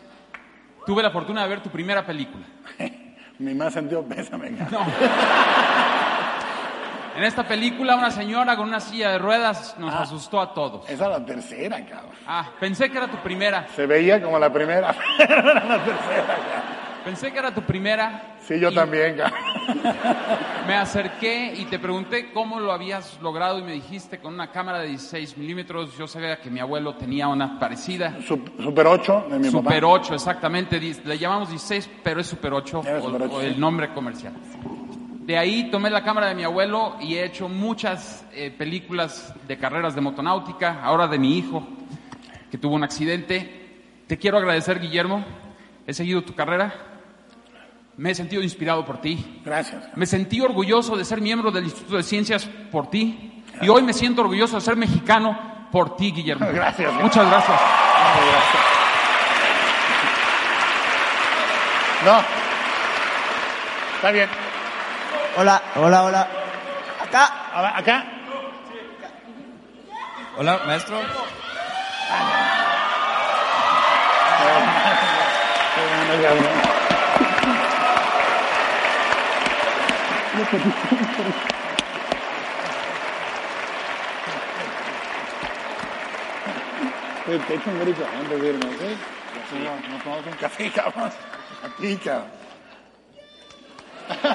tuve la fortuna de ver tu primera película. Mi más sentido pésame. ca. En esta película, una señora con una silla de ruedas nos Ah. asustó a todos. Esa es la tercera, cabrón. Ah, pensé que era tu primera. Se veía como la primera, pero era la tercera. ca. Pensé que era tu primera. Sí, yo Y también. Me acerqué y te pregunté cómo lo habías logrado y me dijiste con una cámara de 16 milímetros. Yo sabía que mi abuelo tenía una parecida. Sup- Super 8 de mi Super papá. 8, exactamente. Le llamamos 16, pero es Super 8 Era o, Super 8, o sí. el nombre comercial. De ahí tomé la cámara de mi abuelo y he hecho muchas eh, películas de carreras de motonáutica, ahora de mi hijo, que tuvo un accidente. Te quiero agradecer, Guillermo. He seguido tu carrera. Me he sentido inspirado por ti. Gracias. Me sentí orgulloso de ser miembro del Instituto de Ciencias por ti. Y hoy me siento orgulloso de ser mexicano por ti, Guillermo. Gracias. Muchas gracias. No. Está bien. Hola, hola, hola. Acá. A Acá. Hola, maestro. Te echo un grito antes de irnos, ¿sí? Sí, no, nos tomamos un café, cabrón. A ti, cabrón.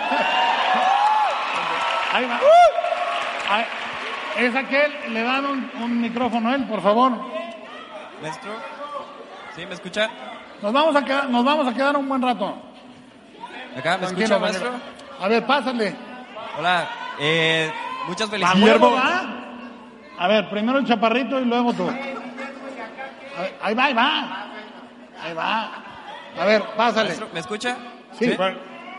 Ahí va. Ahí. Es aquel, le dan un, un micrófono a él, por favor. Maestro. ¿Sí, me escucha? Nos vamos a quedar, nos vamos a quedar un buen rato. ¿Acá me Tranquilo, escucha, maestro? A ver, pásale. Hola. Eh, muchas ¿A felicidades. A ver, primero el chaparrito y luego tú. A ver, ahí va, ahí va. Ahí va. A ver, pásale. Maestro, ¿me escucha? Sí.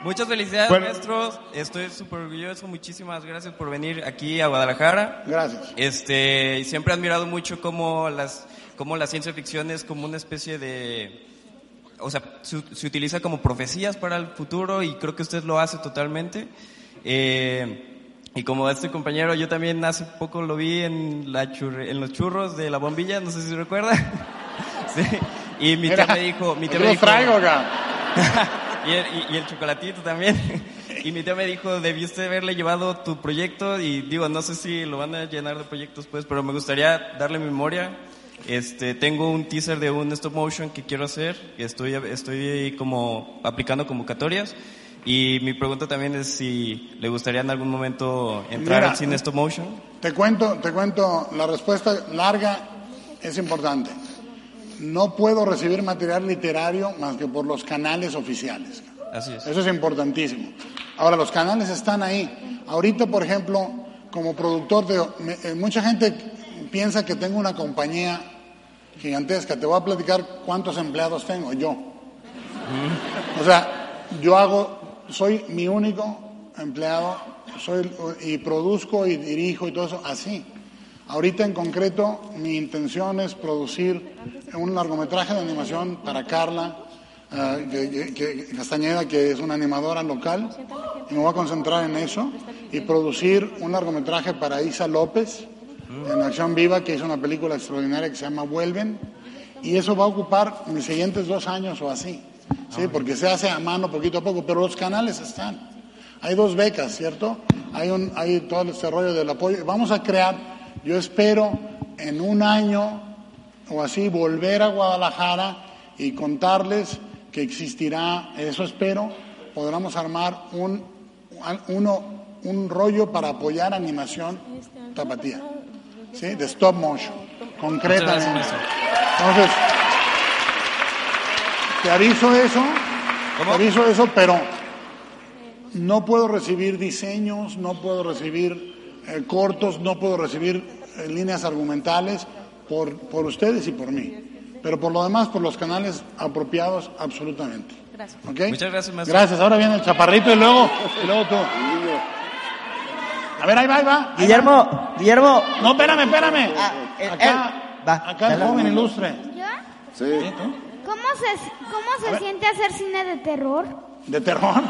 Muchas felicidades, Bueno. maestros. Estoy súper orgulloso. Muchísimas gracias por venir aquí a Guadalajara. Gracias. Este, y siempre he admirado mucho cómo las, cómo la ciencia ficción es como una especie de, o sea, se, se utiliza como profecías para el futuro y creo que usted lo hace totalmente. Eh, y como este compañero, yo también hace poco lo vi en, la churre- en los churros de la bombilla, no sé si recuerda. sí. Y mi tía me dijo, mi tía me dijo, y, el, y- y el chocolatito también. Y mi tía me dijo, debiste haberle llevado tu proyecto y digo, no sé si lo van a llenar de proyectos pues, pero me gustaría darle memoria. Este, tengo un teaser de un stop motion que quiero hacer, estoy, estoy como aplicando convocatorias. Y mi pregunta también es si le gustaría en algún momento entrar Mira, al cine stop motion. Te cuento, te cuento, la respuesta larga es importante. No puedo recibir material literario más que por los canales oficiales. Así es. Eso es importantísimo. Ahora, los canales están ahí. Ahorita, por ejemplo, como productor, me- eh, mucha gente piensa que tengo una compañía gigantesca. Te voy a platicar cuántos empleados tengo yo. O sea, yo hago, soy mi único empleado, soy y produzco y dirijo y todo eso así. Ahorita en concreto mi intención es producir un largometraje de animación para Carla eh, que- que- que- Castañeda, que es una animadora local, y me voy a concentrar en eso, y producir un largometraje para Isa López, en Acción Viva, que hizo una película extraordinaria que se llama Vuelven, y eso va a ocupar mis siguientes dos años o así, ¿sí? porque se hace a mano poquito a poco, pero los canales están. Hay dos becas, ¿cierto? Hay, un, hay todo el desarrollo del apoyo. Vamos a crear, yo espero, en un año o así, volver a Guadalajara y contarles que existirá, eso espero, podremos armar un, uno, un rollo para apoyar animación tapatía, ¿sí? De stop motion, concretamente. Entonces, te aviso eso, te aviso eso, pero no puedo recibir diseños, no puedo recibir eh, cortos, no puedo recibir eh, líneas argumentales por, por ustedes y por mí. Pero por lo demás, por los canales apropiados, absolutamente. Gracias. Muchas gracias, maestro. Gracias. Ahora viene el chaparrito y luego, y luego tú. A ver, ahí va, ahí va. ahí va. Guillermo, Guillermo. No, espérame, espérame. Ah, él, Acá, él. Va, acá el joven ilustre. ¿Yo? Sí. ¿Cómo se, cómo se siente hacer cine de terror? ¿De terror?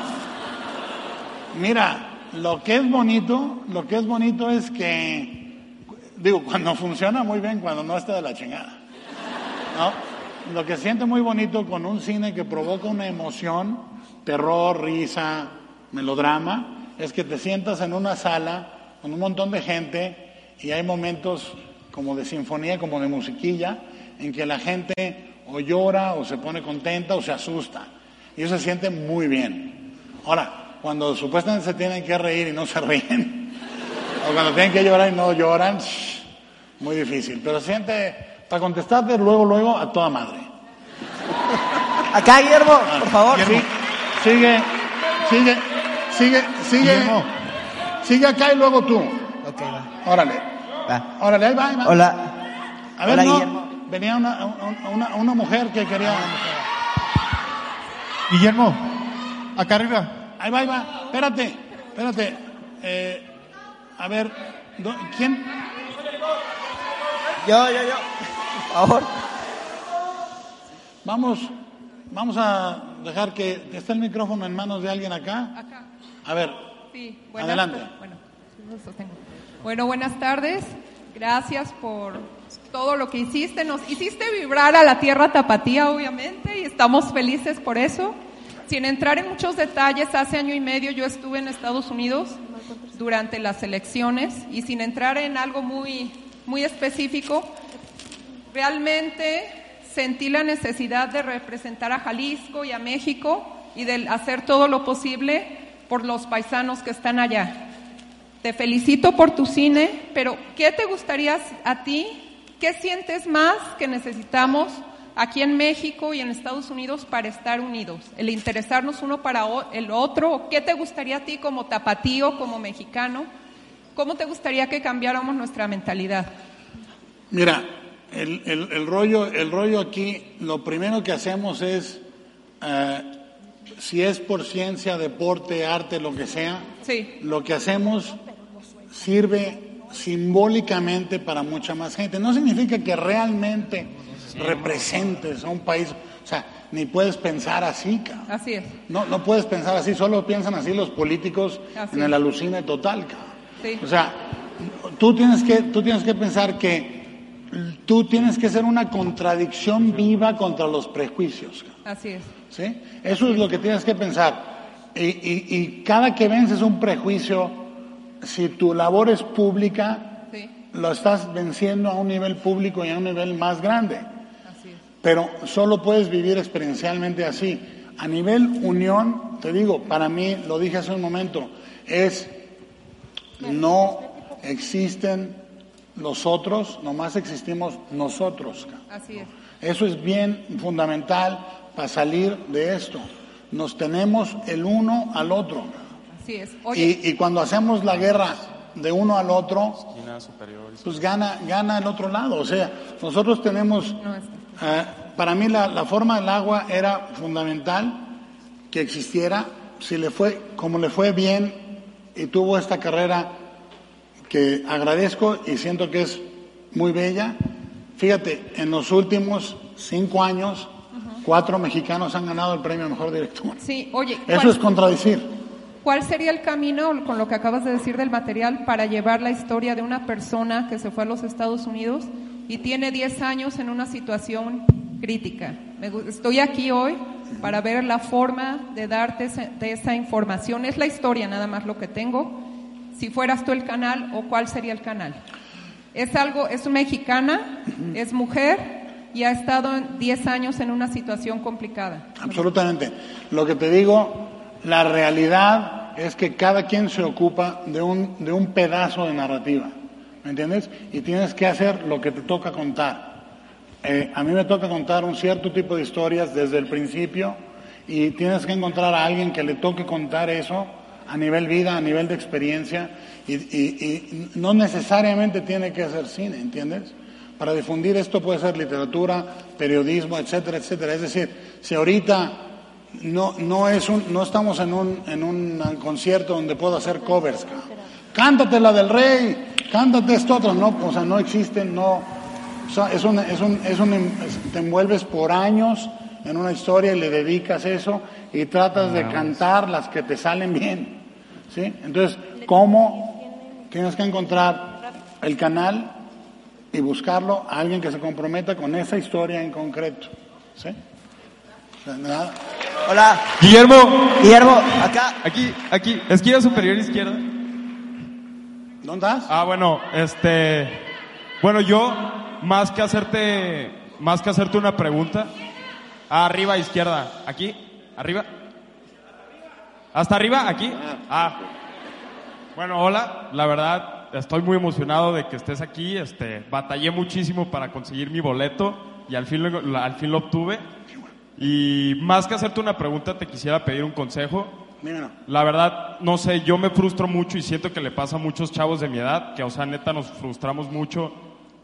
Mira, lo que es bonito, lo que es bonito es que, digo, cuando funciona muy bien, cuando no está de la chingada. ¿No? Lo que siente muy bonito con un cine que provoca una emoción, terror, risa, melodrama, es que te sientas en una sala con un montón de gente y hay momentos como de sinfonía, como de musiquilla, en que la gente o llora o se pone contenta o se asusta. Y eso se siente muy bien. Ahora, cuando supuestamente se tienen que reír y no se ríen, o cuando tienen que llorar y no lloran, shh, muy difícil. Pero siente, para contestarte luego, luego, a toda madre. Acá, Guillermo, por favor. Sí, sigue, sigue, sigue, sigue, Guillermo. sigue acá y luego tú. Ok, va. Órale, va. órale, ahí va, ahí va. Hola. A ver, Hola, no, Guillermo. venía una, una, mujer que quería... Guillermo, acá arriba. Ahí va, ahí va. Espérate, espérate. Eh, a ver, do- ¿quién? Yo, yo, yo. Por favor. Vamos, vamos a dejar que que esté el micrófono en manos de alguien acá. Acá. A ver, Sí, buenas Adelante. Bueno. Bueno, buenas tardes. Gracias por todo lo que hiciste. Nos hiciste vibrar a la tierra tapatía, obviamente, y estamos felices por eso. Sin entrar en muchos detalles, hace año y medio yo estuve en Estados Unidos durante las elecciones y sin entrar en algo muy, muy específico, realmente sentí la necesidad de representar a Jalisco y a México y de hacer todo lo posible por los paisanos que están allá. Te felicito por tu cine, pero ¿qué te gustaría a ti? ¿Qué sientes más que necesitamos aquí en México y en Estados Unidos para estar unidos? El interesarnos uno para el otro. ¿Qué te gustaría a ti como tapatío, como mexicano? ¿Cómo te gustaría que cambiáramos nuestra mentalidad? mira, el, el- el rollo, el rollo aquí, lo primero que hacemos es, eh, si es por ciencia, deporte, arte, lo que sea, Sí, lo que hacemos sirve simbólicamente para mucha más gente. No significa que realmente representes a un país, o sea, ni puedes pensar así, cabrón. así es. No, no puedes pensar así, solo piensan así los políticos Así en el alucine total, cabrón. Sí. O sea, tú tienes que, tú tienes que pensar que tú tienes que ser una contradicción viva contra los prejuicios, cabrón. Así es. ¿Sí? Eso es lo que tienes que pensar. Y, y- y cada que vences un prejuicio, si tu labor es pública, Sí, lo estás venciendo a un nivel público y a un nivel más grande. así es. Pero solo puedes vivir experiencialmente así. A nivel unión, te digo, para mí, lo dije hace un momento, es no existen los otros, nomás existimos nosotros. Así es. Eso es bien fundamental para salir de esto. Nos tenemos el uno al otro. Así es. Oye, Y, y cuando hacemos la guerra de uno al otro, pues gana, gana el otro lado. O sea, nosotros tenemos, eh, para mí la, la forma del agua era fundamental que existiera. Si le fue, como le fue bien y tuvo esta carrera que agradezco y siento que es muy bella. Fíjate, en los últimos cinco años, cuatro mexicanos han ganado el premio mejor director. sí, oye, Eso ¿cuál- es contradecir. ¿Cuál sería el camino con lo que acabas de decir del material para llevar la historia de una persona que se fue a los Estados Unidos y tiene 10 años en una situación crítica? Estoy aquí hoy para ver la forma de darte de esa información. Es la historia nada más lo que tengo. Si fueras tú el canal o cuál sería el canal. Es algo, es mexicana, es mujer y ha estado en 10 años en una situación complicada. Absolutamente. Lo que te digo, la realidad es que cada quien se ocupa de un, de un pedazo de narrativa. ¿Me entiendes? Y tienes que hacer lo que te toca contar. Eh, a mí me toca contar un cierto tipo de historias desde el principio y tienes que encontrar a alguien que le toque contar eso a nivel vida, a nivel de experiencia, y, y- no necesariamente tiene que ser cine, ¿entiendes? Para difundir esto puede ser literatura, periodismo, etcétera, etcétera. Es decir, si ahorita no, no, es un, no estamos en un, en un concierto donde puedo hacer covers, cántate la del rey, cántate esto otro, no, o sea, no existen, no, o sea, es un, es un, es un, te envuelves por años en una historia y le dedicas eso y tratas de cantar las que te salen bien, ¿sí? Entonces, ¿cómo tienes que encontrar el canal y buscarlo a alguien que se comprometa con esa historia en concreto, ¿sí? Nada. Hola. Guillermo. Guillermo, acá. Aquí, aquí, esquina superior izquierda. ¿Dónde estás? Ah, bueno, este, bueno, yo más que hacerte, más que hacerte una pregunta, ah, arriba izquierda, aquí, arriba, hasta arriba, aquí, ah, bueno, hola, la verdad, estoy muy emocionado de que estés aquí, este, batallé muchísimo para conseguir mi boleto y al fin lo, al fin lo obtuve y más que hacerte una pregunta te quisiera pedir un consejo. La verdad, no sé, yo me frustro mucho y siento que le pasa a muchos chavos de mi edad, que, o sea, neta nos frustramos mucho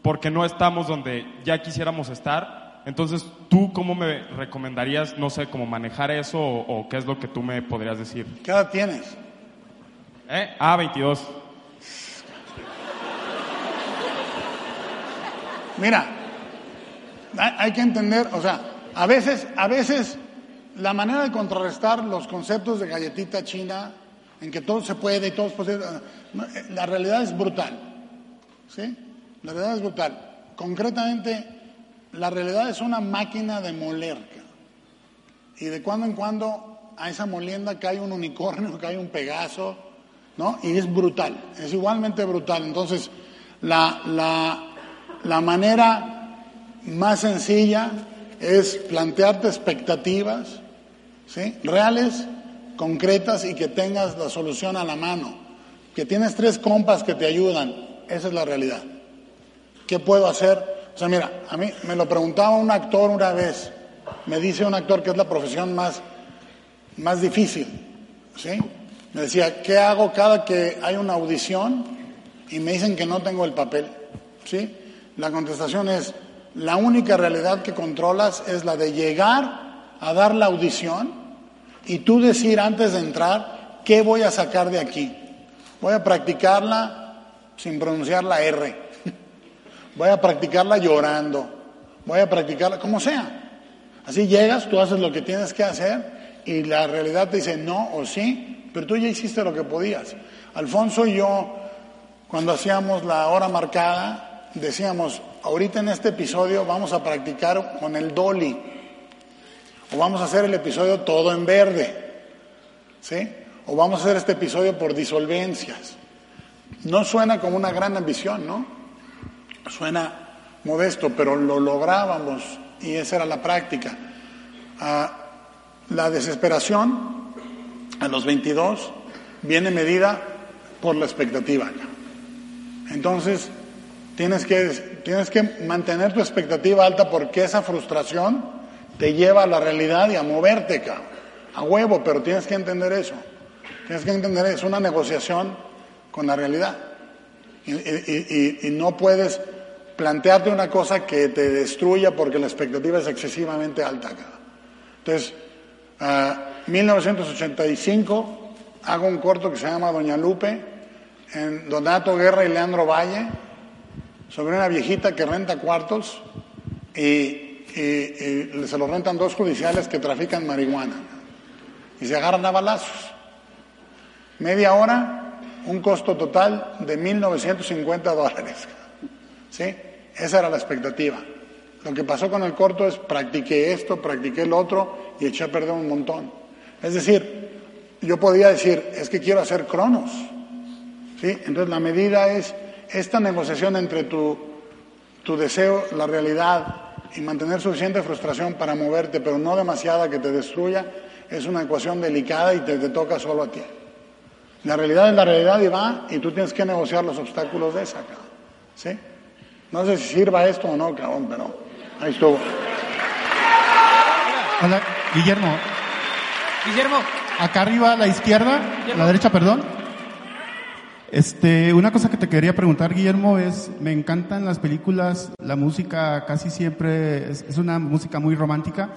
porque no estamos donde ya quisiéramos estar. Entonces, ¿tú cómo me recomendarías, no sé, cómo manejar eso o, o qué es lo que tú me podrías decir? ¿Qué edad tienes? ¿Eh? Ah, 22. Mira, hay, que entender, o sea, a veces, a veces la manera de contrarrestar los conceptos de galletita china, en que todo se puede y todo es posible, eh, la realidad es brutal, ¿sí? La realidad es brutal. Concretamente, la realidad es una máquina de moler, cabrón. y de cuando en cuando a esa molienda cae un unicornio, cae un pegaso, ¿no? Y es brutal, es igualmente brutal. Entonces, la, la, la manera más sencilla es plantearte expectativas, ¿sí? Reales, concretas y que tengas la solución a la mano. Que tienes tres compas que te ayudan, esa es la realidad. ¿Qué puedo hacer? O sea, mira, a mí me lo preguntaba un actor una vez, me dice un actor que es la profesión más, más difícil, ¿sí? Me decía, ¿qué hago cada que hay una audición y me dicen que no tengo el papel? ¿Sí? La contestación es, la única realidad que controlas es la de llegar a dar la audición y tú decir antes de entrar, ¿qué voy a sacar de aquí? Voy a practicarla sin pronunciar la R. Voy a practicarla llorando. Voy a practicarla como sea. Así llegas, tú haces lo que tienes que hacer y la realidad te dice no o sí, pero tú ya hiciste lo que podías. Alfonso y yo, cuando hacíamos la hora marcada, decíamos, ahorita en este episodio vamos a practicar con el dolly o vamos a hacer el episodio todo en verde, ¿sí? O vamos a hacer este episodio por disolvencias. No suena como una gran ambición, ¿no? Suena modesto, pero lo lográbamos y esa era la práctica. Ah, la desesperación a los 22 viene medida por la expectativa. Entonces, tienes que, tienes que mantener tu expectativa alta porque esa frustración te lleva a la realidad y a moverte, cabrón. A huevo, pero tienes que entender eso. Tienes que entender, es una negociación con la realidad. Y, y- y- y no puedes plantearte una cosa que te destruya porque la expectativa es excesivamente alta. cabrón. Entonces, ah, 1985 hago un corto que se llama Doña Lupe, en Donato Guerra y Leandro Valle, sobre una viejita que renta cuartos y, se lo rentan dos judiciales que trafican marihuana y se agarran a balazos. Media hora, un costo total de 1.950 dólares. ¿Sí? Esa era la expectativa. Lo que pasó con el corto es practiqué esto, practiqué el otro y eché a perder un montón. Es decir, yo podía decir, es que quiero hacer cronos. ¿Sí? Entonces la medida es esta negociación entre tu, tu deseo, la realidad y mantener suficiente frustración para moverte, pero no demasiada que te destruya, es una ecuación delicada y te, te toca solo a ti. La realidad es la realidad y va, y tú tienes que negociar los obstáculos de esa, cabrón. ¿Sí? No sé si sirva esto o no, cabrón, pero ahí estuvo. Hola, Guillermo. Guillermo, acá arriba a la izquierda, a la derecha, perdón. Este, una cosa que te quería preguntar, Guillermo, es, me encantan las películas, la música casi siempre es, una música muy romántica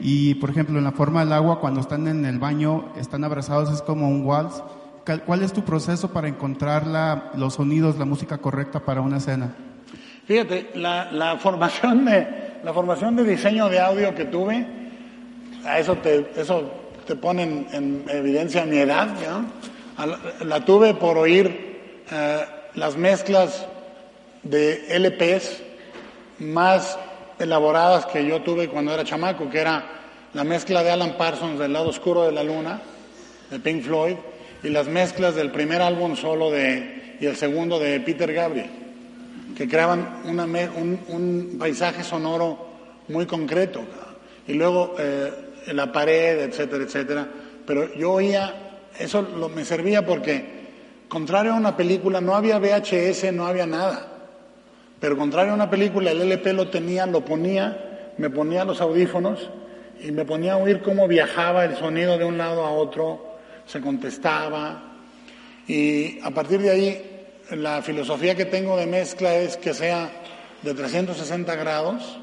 y, por ejemplo, en La forma del agua, cuando están en el baño, están abrazados, es como un waltz. ¿Cuál- ¿Cuál es tu proceso para encontrar la- los sonidos, la música correcta para una escena? Fíjate, la, la formación de la formación de diseño de audio que tuve, a eso te, eso te pone en evidencia mi edad, ¿no? La, tuve por oír eh, las mezclas de LPs más elaboradas que yo tuve cuando era chamaco, que era la mezcla de Alan Parsons del lado oscuro de la luna, de Pink Floyd, y las mezclas del primer álbum solo de, y el segundo de Peter Gabriel que creaban un paisaje sonoro muy concreto. Y luego eh, la pared, etcétera, etcétera. Pero yo oía, eso me servía porque, contrario a una película, no había VHS, no había nada. Pero contrario a una película, el LP lo tenía, lo ponía, me ponía los audífonos y me ponía a oír cómo viajaba el sonido de un lado a otro, se contestaba. Y a partir de ahí, la filosofía que tengo de mezcla es que sea de 360 grados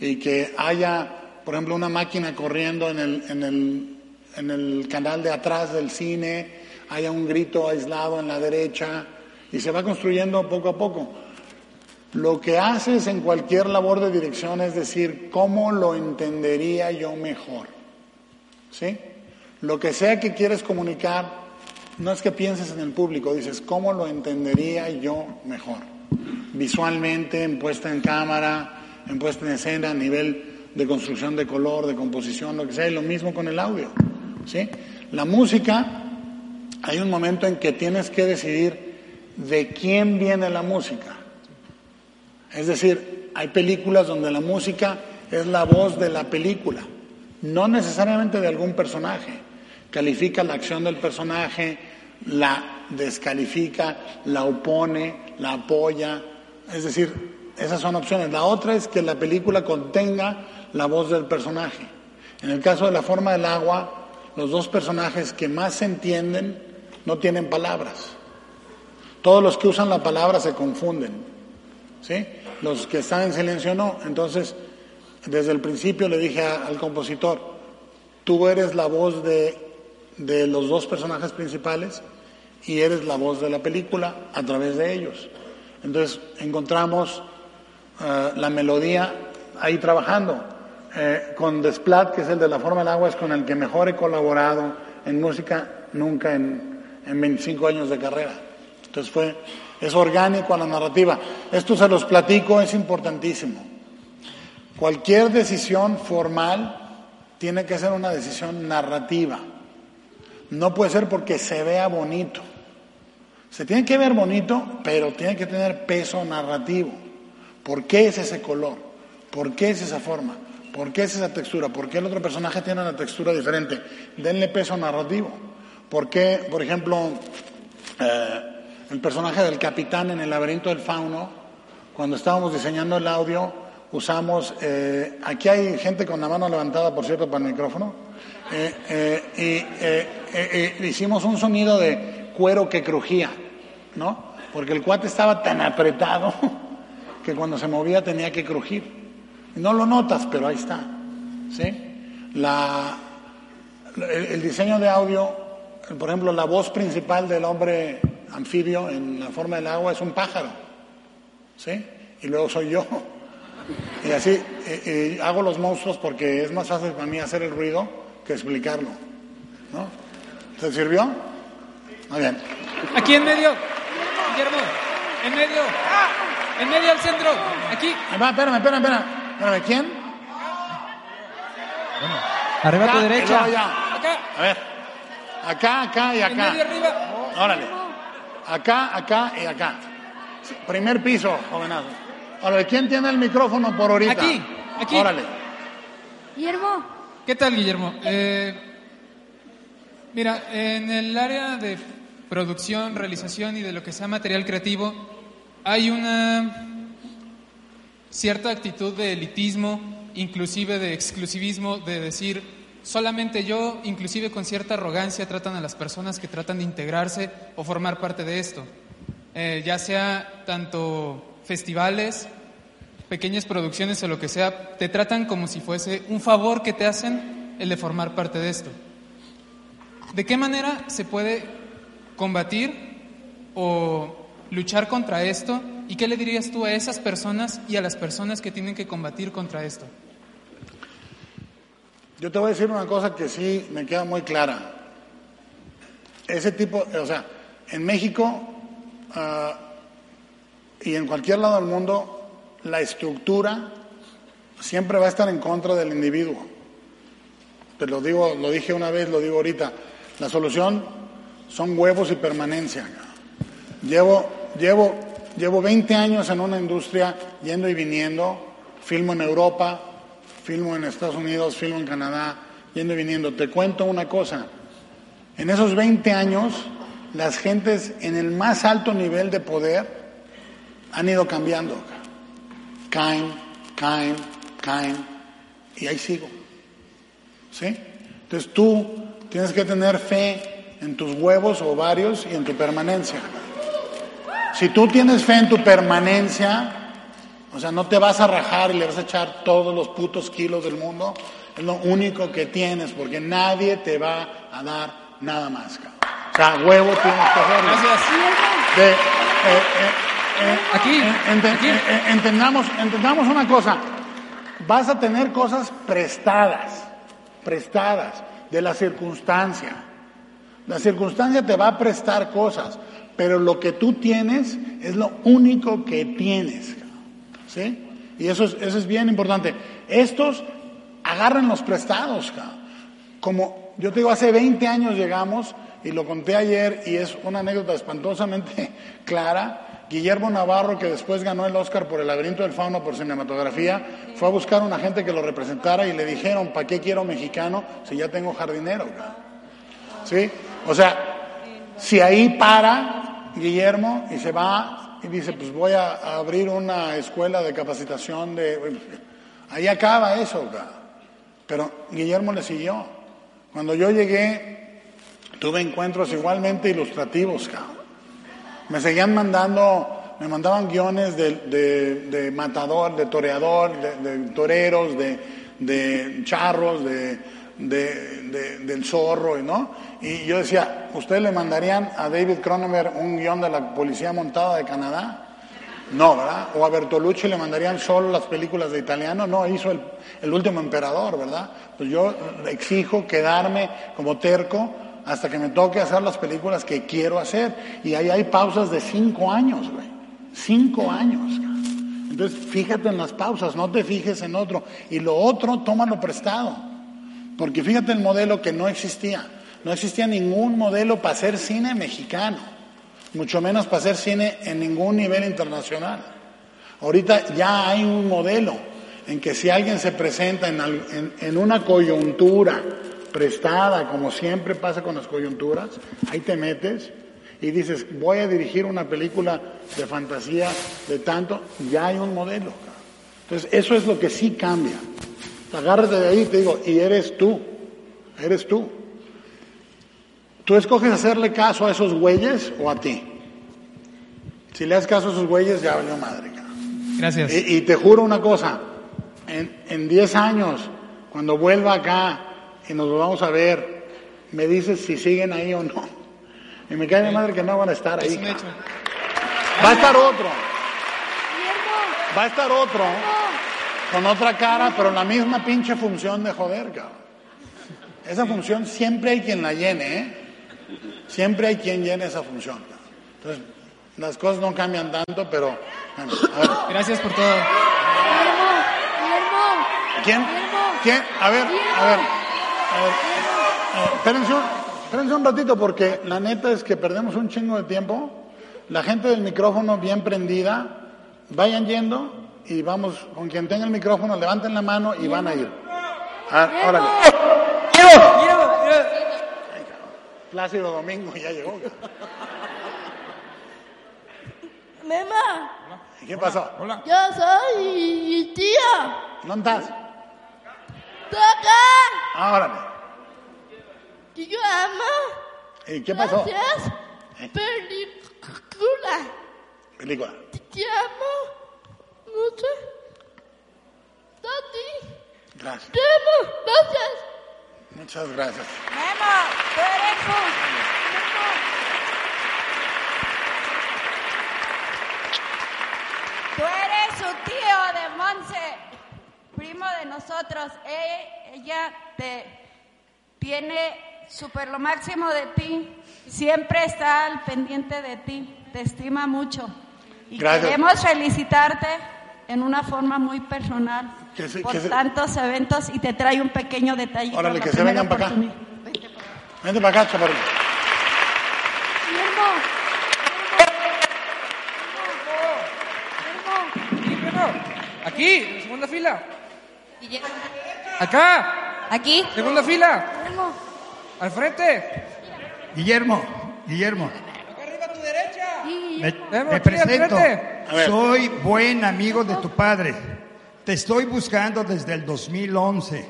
y que haya, por ejemplo, una máquina corriendo en el, en el canal de atrás del cine, haya un grito aislado en la derecha y se va construyendo poco a poco. Lo que haces en cualquier labor de dirección es decir, ¿cómo lo entendería yo mejor? ¿Sí? Lo que sea que quieres comunicar, no es que pienses en el público, dices, ¿cómo lo entendería yo mejor? Visualmente, en puesta en cámara, en puesta en escena, a nivel de construcción de color, de composición, lo que sea, y lo mismo con el audio. ¿Sí? La música, hay un momento en que tienes que decidir de quién viene la música. Es decir, hay películas donde la música es la voz de la película, no necesariamente de algún personaje. Califica la acción del personaje, la descalifica, la opone, la apoya. Es decir, esas son opciones. La otra es que la película contenga la voz del personaje. En el caso de la forma del agua, los dos personajes que más se entienden no tienen palabras. Todos los que usan la palabra se confunden. ¿sí? Los que están en silencio no. Entonces, desde el principio le dije al compositor, tú eres la voz de, de los dos personajes principales y eres la voz de la película a través de ellos. Entonces, encontramos eh, la melodía ahí trabajando. Eh, con Desplat, que es el de la forma del agua, es con el que mejor he colaborado en música nunca en, en 25 años de carrera. Entonces fue, es orgánico a la narrativa. Esto se los platico, es importantísimo. Cualquier decisión formal tiene que ser una decisión narrativa. No puede ser porque se vea bonito. Se tiene que ver bonito, pero tiene que tener peso narrativo. ¿Por qué es ese color? ¿Por qué es esa forma? ¿Por qué es esa textura? ¿Por qué el otro personaje tiene una textura diferente? Denle peso narrativo. ¿Por qué, por ejemplo, eh, el personaje del capitán en el laberinto del fauno, cuando estábamos diseñando el audio, usamos, eh, aquí hay gente con la mano levantada, por cierto, para el micrófono, eh, y hicimos un sonido de cuero que crujía, ¿no? Porque el cuate estaba tan apretado que cuando se movía tenía que crujir. No lo notas, pero ahí está, ¿sí? La, el, el diseño de audio, por ejemplo, la voz principal del hombre anfibio en la forma del agua es un pájaro, ¿sí? Y luego soy yo. Y así hago los monstruos porque es más fácil para mí hacer el ruido que explicarlo, ¿no? ¿Te sirvió? Muy bien. Aquí en medio. Guillermo. En medio. En medio al centro. Aquí. Ahí va, espérame, espérame, espérame. Espérame, ¿quién? Arriba a tu derecha. A ver. Acá, acá y acá. medio arriba. Órale. Acá, acá y acá. Primer piso, jovenazo. Órale, ¿quién tiene el micrófono por ahorita? Aquí, aquí. Órale. Guillermo, ¿Qué tal, Guillermo? Eh, mira, en el área de producción, realización y de lo que sea material creativo, hay una cierta actitud de elitismo, inclusive de exclusivismo, de decir solamente yo, inclusive con cierta arrogancia, tratan a las personas que tratan de integrarse o formar parte de esto. Eh, ya sea tanto festivales, pequeñas producciones o lo que sea, te tratan como si fuese un favor que te hacen el de formar parte de esto. ¿De qué manera se puede combatir o luchar contra esto? ¿Y qué le dirías tú a esas personas y a las personas que tienen que combatir contra esto? Yo te voy a decir una cosa que sí me queda muy clara. Ese tipo, o sea, en México ah, y en cualquier lado del mundo, la estructura siempre va a estar en contra del individuo. Te lo digo, lo dije una vez, lo digo ahorita. La solución son huevos y permanencia. Llevo, llevo, llevo 20 años en una industria yendo y viniendo, filmo en Europa, filmo en Estados Unidos, filmo en Canadá, yendo y viniendo. Te cuento una cosa, en esos 20 años, las gentes en el más alto nivel de poder han ido cambiando. Caen, caen, caen, y ahí sigo. ¿Sí? Entonces tú tienes que tener fe en tus huevos, ovarios y en tu permanencia. Si tú tienes fe en tu permanencia, o sea, no te vas a rajar y le vas a echar todos los putos kilos del mundo, es lo único que tienes, porque nadie te va a dar nada más. cabrón. O sea, huevo tienes que hacerlo. De- eh, eh, eh, Aquí, ente- eh, entendamos, entendamos una cosa. Vas a tener cosas prestadas, prestadas de la circunstancia. La circunstancia te va a prestar cosas, pero lo que tú tienes es lo único que tienes. ¿Sí? Y eso es, eso es bien importante. Estos agarran los prestados. Como yo te digo, hace 20 años llegamos, y lo conté ayer, y es una anécdota espantosamente clara. Guillermo Navarro, que después ganó el Oscar por El laberinto del fauno por cinematografía, fue a buscar a una gente que lo representara y le dijeron, ¿para qué quiero mexicano si ya tengo jardinero? cabrón?" ¿Sí? O sea, si ahí para Guillermo y se va y dice, pues voy a, abrir una escuela de capacitación de... Ahí acaba eso. Pero Guillermo le siguió. Cuando yo llegué, tuve encuentros igualmente ilustrativos. Me seguían mandando, me mandaban guiones de, matador, de toreador, de, toreros, de charros, de, de- de- del zorro, ¿no? Y yo decía, ¿ustedes le mandarían a David Cronenberg un guion de la Policía Montada de Canadá? No, ¿verdad? O a Bertolucci le mandarían solo las películas de italiano, no, hizo el, el último emperador, ¿verdad? Pues yo exijo quedarme como terco hasta que me toque hacer las películas que quiero hacer. Y ahí hay pausas de cinco años, güey. Cinco años. Entonces, fíjate en las pausas, no te fijes en otro. Y lo otro, tómalo prestado. Porque fíjate el modelo que no existía. No existía ningún modelo para hacer cine mexicano, mucho menos para hacer cine en ningún nivel internacional. Ahorita ya hay un modelo en que si alguien se presenta en, una coyuntura prestada, como siempre pasa con las coyunturas, ahí te metes y dices, voy a dirigir una película de fantasía de tanto, ya hay un modelo. Entonces, eso es lo que sí cambia. Agárrate de ahí y te digo, y eres tú, eres tú. ¿Tú escoges hacerle caso a esos güeyes o a ti? Si le das caso a esos güeyes, ya valió madre. Gracias. Y, y te juro una cosa, en, en 10 años, cuando vuelva acá y nos volvamos a ver, me dices si siguen ahí o no. Y me cae de madre que no van a estar ahí. Va a estar otro. Va a estar otro. Con otra cara, pero la misma pinche función de joder, cabrón. Esa función siempre hay quien la llene, ¿eh? Siempre hay quien llene esa función. cabrón. Entonces, las cosas no cambian tanto, pero... bueno, a ver. Gracias por todo. ¿Quién? ¿Quién? A ver, a ver. a ver. Eh, espérense, un, espérense un ratito porque la neta es que perdemos un chingo de tiempo. La gente del micrófono bien prendida, vayan yendo y vamos, con quien tenga el micrófono, levanten la mano y van a ir. A ver, órale. Plácido Domingo ya llegó. Mema, ¿Qué pasó? yo soy tía. ¿Dónde estás? Estoy acá. Ah, órale. Guillermo. ¿Y qué pasó? Gracias. Película. Película. Te amo. Gracias. Te amo. Gracias. Muchas gracias. Memo, tú eres un... Tú eres su tío de Monse, primo de nosotros. E- Ella te tiene super lo máximo de ti. Siempre está al pendiente de ti. Te estima mucho. Y Gracias. queremos felicitarte en una forma muy personal Que se- por que se- tantos eventos y te trae un pequeño detallito. Órale, que se vengan para acá. oportunidad. Vente para acá, chaparro. Aquí, en segunda fila. Acá. Aquí. Segunda fila. Al frente. Guillermo, Guillermo, me, presento. Soy buen amigo de tu padre. Te estoy buscando desde el 2011.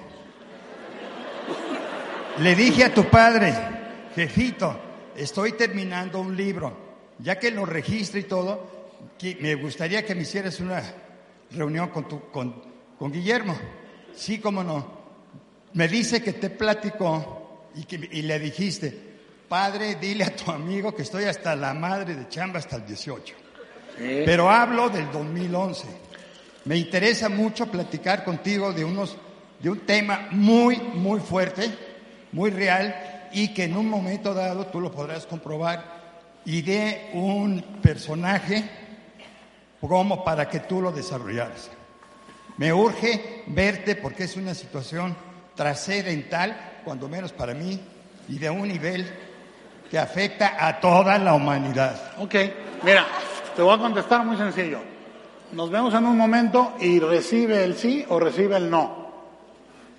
Le dije a tu padre, jefito, estoy terminando un libro. Ya que lo registre y todo, que- me gustaría que me hicieras una reunión con, tu, con, con Guillermo. Sí, cómo no. Me dice que te platicó y, que, y le dijiste, padre, dile a tu amigo que estoy hasta la madre de chamba hasta el 18. Pero hablo del 2011. Me interesa mucho platicar contigo de unos de un tema muy muy fuerte, muy real y que en un momento dado tú lo podrás comprobar y de un personaje como para que tú lo desarrollaras. Me urge verte porque es una situación trascendental, cuando menos para mí, y de un nivel que afecta a toda la humanidad. Ok, mira, te voy a contestar muy sencillo. Nos vemos en un momento y recibe el sí o recibe el no.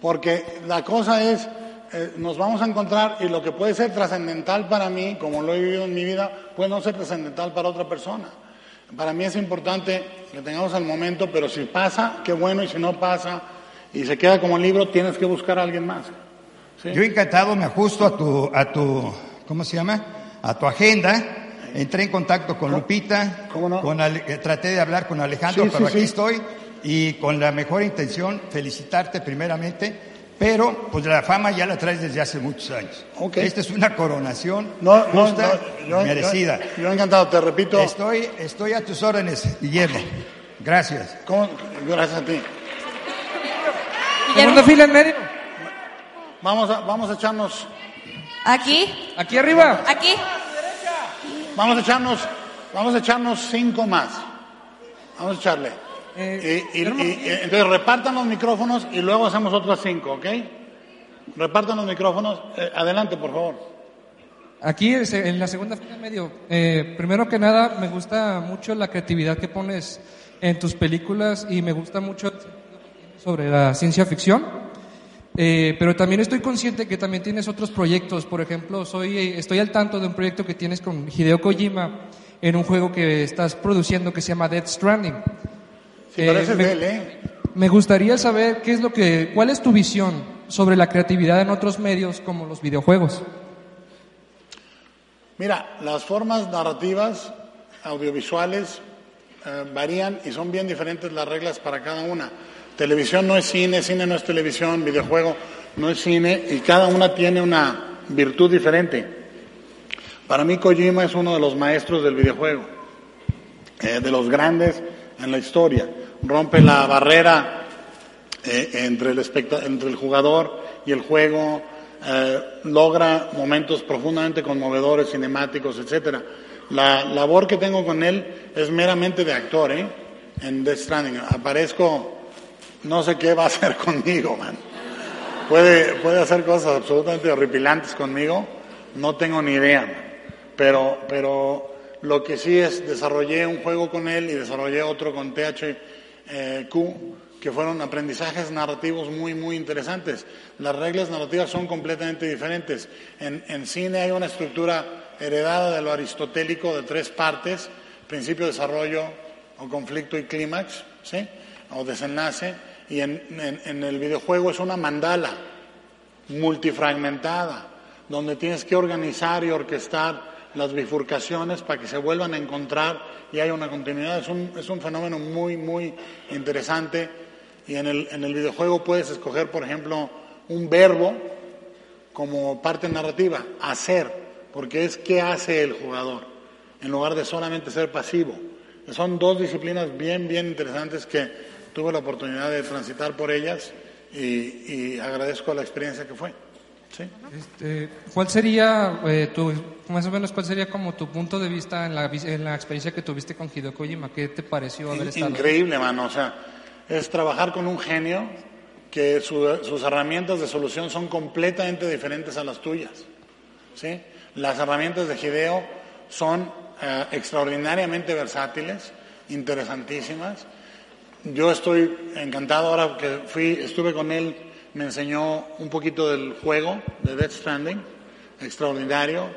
Porque la cosa es, eh, nos vamos a encontrar y lo que puede ser trascendental para mí, como lo he vivido en mi vida, puede no ser trascendental para otra persona. Para mí es importante que tengamos el momento, pero si pasa, qué bueno, y si no pasa y se queda como libro, tienes que buscar a alguien más. Yo encantado me ajusto a tu, a tu, ¿cómo se llama? A tu agenda. Entré en contacto con Lupita, con Ale- eh, traté de hablar con Alejandro, Sí, pero sí, aquí sí. estoy y con la mejor intención felicitarte primeramente, pero pues la fama ya la traes desde hace muchos años. Esta es una coronación No, no, justa, no, yo- merecida. Yo, yo encantado, te repito. Estoy, estoy a tus órdenes, Guillermo. Gracias. Gracias a ti. Fila en medio. Vamos a, vamos a echarnos. Aquí. Aquí arriba. Aquí. Vamos a echarnos, vamos a echarnos cinco más. Vamos a echarle. y, y- y- y- entonces repartan los micrófonos y luego hacemos otras cinco, ¿ok? Repartan los micrófonos. Eh, adelante, por favor. Aquí en se- en la segunda fila en medio. Eh, primero que nada, me gusta mucho la creatividad que pones en tus películas y me gusta mucho sobre la ciencia ficción. Eh, pero también estoy consciente que también tienes otros proyectos. Por ejemplo, soy, eh, estoy al tanto de un proyecto que tienes con Hideo Kojima en un juego que estás produciendo que se llama Death Stranding. Si Eh, me- de él, ¿eh? Me gustaría saber qué es lo que, cuál es tu visión sobre la creatividad en otros medios como los videojuegos. Mira, las formas narrativas audiovisuales eh, varían y son bien diferentes las reglas para cada una. Televisión no es cine, cine no es televisión, videojuego no es cine y cada una tiene una virtud diferente. Para mí Kojima es uno de los maestros del videojuego, eh, de los grandes en la historia. Rompe la barrera eh, entre, el entre el jugador y el juego, eh, logra momentos profundamente conmovedores, cinemáticos, etcétera. La labor que tengo con él es meramente de actor, ¿eh? En Death Stranding. Aparezco, no sé qué va a hacer conmigo, man. Puede, puede hacer cosas absolutamente horripilantes conmigo, no tengo ni idea, man. Pero, pero lo que sí es, desarrollé un juego con él y desarrollé otro con THQ, que fueron aprendizajes narrativos muy, muy interesantes. Las reglas narrativas son completamente diferentes. En, en cine hay una estructura heredada de lo aristotélico de tres partes, principio, desarrollo o conflicto y clímax, ¿sí? o desenlace, y en, en- el videojuego es una mandala multifragmentada, donde tienes que organizar y orquestar las bifurcaciones para que se vuelvan a encontrar y haya una continuidad. Es un, es un fenómeno muy, muy interesante y en el, en el videojuego puedes escoger, por ejemplo, un verbo como parte narrativa, hacer, porque es qué hace el jugador, en lugar de solamente ser pasivo. Son dos disciplinas bien, bien interesantes que tuve la oportunidad de transitar por ellas y, y agradezco la experiencia que fue. ¿Sí? Este, ¿Cuál sería eh, tu, más o menos, cuál sería como tu punto de vista en la, en la experiencia que tuviste con Hideo Kojima? ¿Qué te pareció haber estado? Increíble, mano. O sea, es trabajar con un genio que su- sus herramientas de solución son completamente diferentes a las tuyas. ¿sí? Las herramientas de Hideo son eh, extraordinariamente versátiles, interesantísimas. Yo estoy encantado ahora que fui, estuve con él, me enseñó un poquito del juego de Death Stranding, extraordinario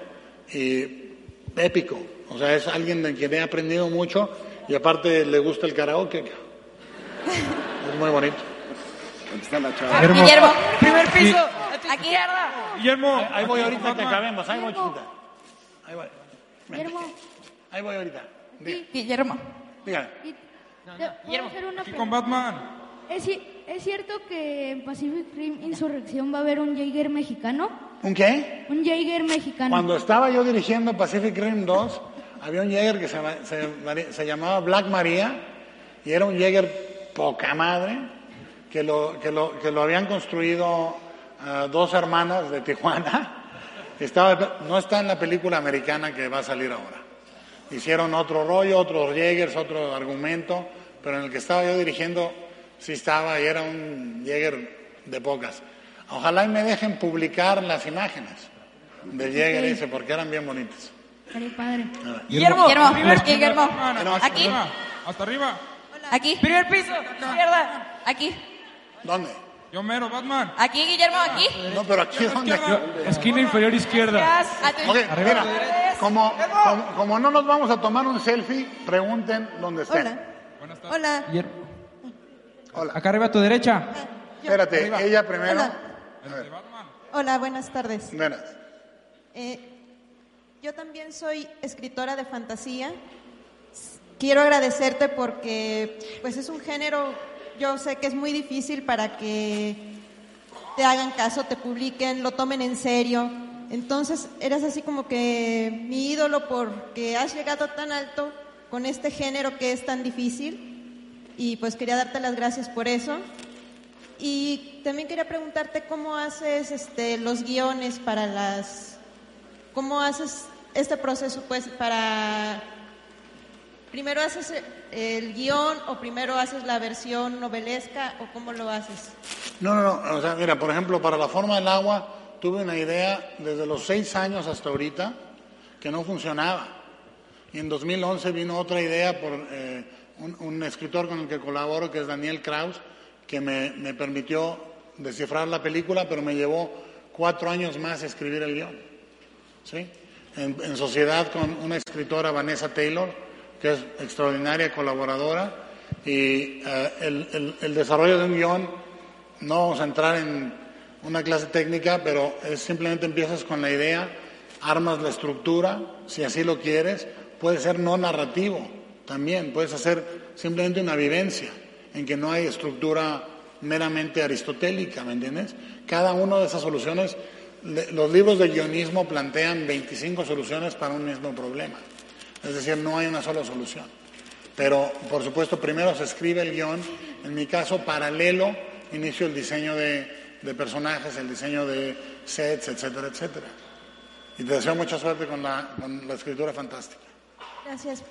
y épico. O sea, es alguien de quien he aprendido mucho y aparte le gusta el karaoke. Es muy bonito. Guillermo. Guillermo, primer piso, a tu izquierda. Guillermo, Ahí voy ahorita que acabemos, ahí voy chiquita. Ahí voy. Guillermo, Ahí voy ahorita. Diga. Guillermo. Dígame. ¿Puedo hacer una con pregunta? Batman. ¿Es, ci- ¿Es cierto que en Pacific Rim Insurrección va a haber un Jaeger mexicano? ¿Un qué? Un Jaeger mexicano. Cuando estaba yo dirigiendo Pacific Rim 2, había un Jäger que se, se se llamaba Black Maria y era un Jäger poca madre que lo, que lo, que lo habían construido ah, dos hermanas de Tijuana. Estaba, no está en la película americana que va a salir ahora. Hicieron otro rollo, otros Jägers, otro argumento, pero en el que estaba yo dirigiendo sí estaba y era un Jäger de pocas. Ojalá y me dejen publicar las imágenes del Jäger ese porque eran bien bonitas. Padre. Guillermo, Guillermo, primer Guillermo. No, Aquí, Hasta arriba. aquí. Primer piso, izquierda. Aquí, ¿Dónde? Yo mero, Batman. aquí, Guillermo, aquí. No, pero aquí es donde... Esquina inferior izquierda. A tu Ok, mira, como, como, como no nos vamos a tomar un selfie, pregunten dónde estén. Hola. Hola. Acá arriba a tu derecha. Espérate, ella primero. Hola. Hola, buenas tardes. buenas. Eh, yo también soy escritora de fantasía. Quiero agradecerte porque pues es un género, yo sé que es muy difícil para que te hagan caso, te publiquen, lo tomen en serio. Entonces eres así como que mi ídolo porque has llegado tan alto con este género que es tan difícil y pues quería darte las gracias por eso. Y también quería preguntarte cómo haces este, los guiones para las... ¿Cómo haces este proceso pues para... Primero haces el guion o primero haces la versión novelesca o cómo lo haces? No, no, no. O sea, mira, por ejemplo, para la forma del agua tuve una idea desde los seis años hasta ahorita que no funcionaba. Y en 2011 vino otra idea por eh, un, un escritor con el que colaboro, que es Daniel Kraus, que me, me permitió descifrar la película, pero me llevó cuatro años más escribir el guion. ¿sí? En, en sociedad con una escritora, Vanessa Taylor, que es extraordinaria colaboradora, y eh, el, el- el desarrollo de un guion, no vamos a entrar en una clase técnica, pero es simplemente empiezas con la idea, armas la estructura, si así lo quieres, puede ser no narrativo también, puedes hacer simplemente una vivencia en que no hay estructura meramente aristotélica, ¿me entiendes? Cada una de esas soluciones, los libros de guionismo plantean 25 soluciones para un mismo problema. Es decir, no hay una sola solución. Pero, por supuesto, primero se escribe el guion. En mi caso, paralelo, inicio el diseño de, de personajes, el diseño de sets, etcétera, etcétera. Y te deseo mucha suerte con la, con la escritura fantástica. Gracias.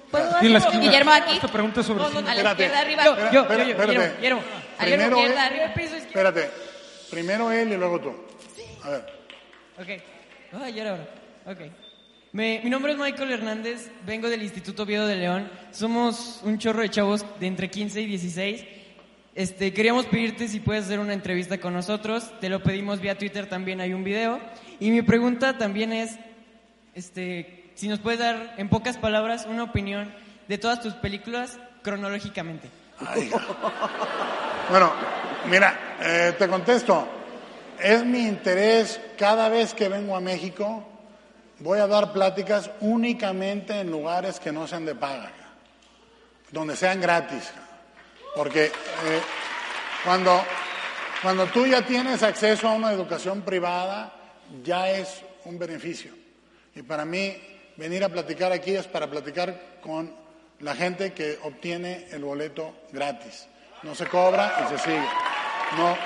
En la hacer- esquina. Guillermo, aquí. Esta pregunta sobre No, no, cine. a la Espérate. izquierda arriba. Yo, yo, yo, espérate. Guillermo, Guillermo. A la Primero izquierda, él- arriba piso izquierdo. Espérate. Primero él y luego tú. A ver. Ok. Ay, ya era hora. Ok. Me- mi nombre es Michael Hernández, vengo del Instituto Oviedo de León. Somos un chorro de chavos de entre 15 y 16. Este, queríamos pedirte si puedes hacer una entrevista con nosotros. Te lo pedimos vía Twitter, también hay un video. Y mi pregunta también es, este, si nos puedes dar en pocas palabras una opinión de todas tus películas cronológicamente. Bueno, mira, eh, te contesto. es mi interés cada vez que vengo a México, voy a dar pláticas únicamente en lugares que no sean de paga, donde sean gratis. Porque eh, cuando, cuando tú ya tienes acceso a una educación privada, ya es un beneficio. Y para mí, venir a platicar aquí es para platicar con la gente que obtiene el boleto gratis. No se cobra y se sigue. No,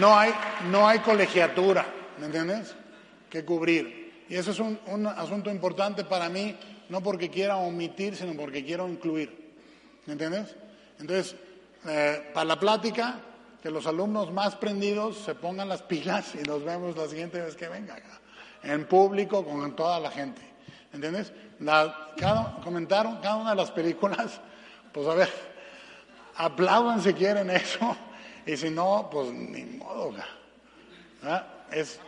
no hay, no hay colegiatura, ¿me entiendes? Que cubrir. Y eso es un, un asunto importante para mí, no porque quiera omitir, sino porque quiero incluir. ¿Me entiendes? Entonces, eh, para la plática, que los alumnos más prendidos se pongan las pilas y nos vemos la siguiente vez que venga acá, en público con toda la gente. ¿Entiendes? La, cada, comentaron cada una de las películas, pues a ver, aplaudan si quieren eso, y si no, pues ni modo. ¿Ah? Es,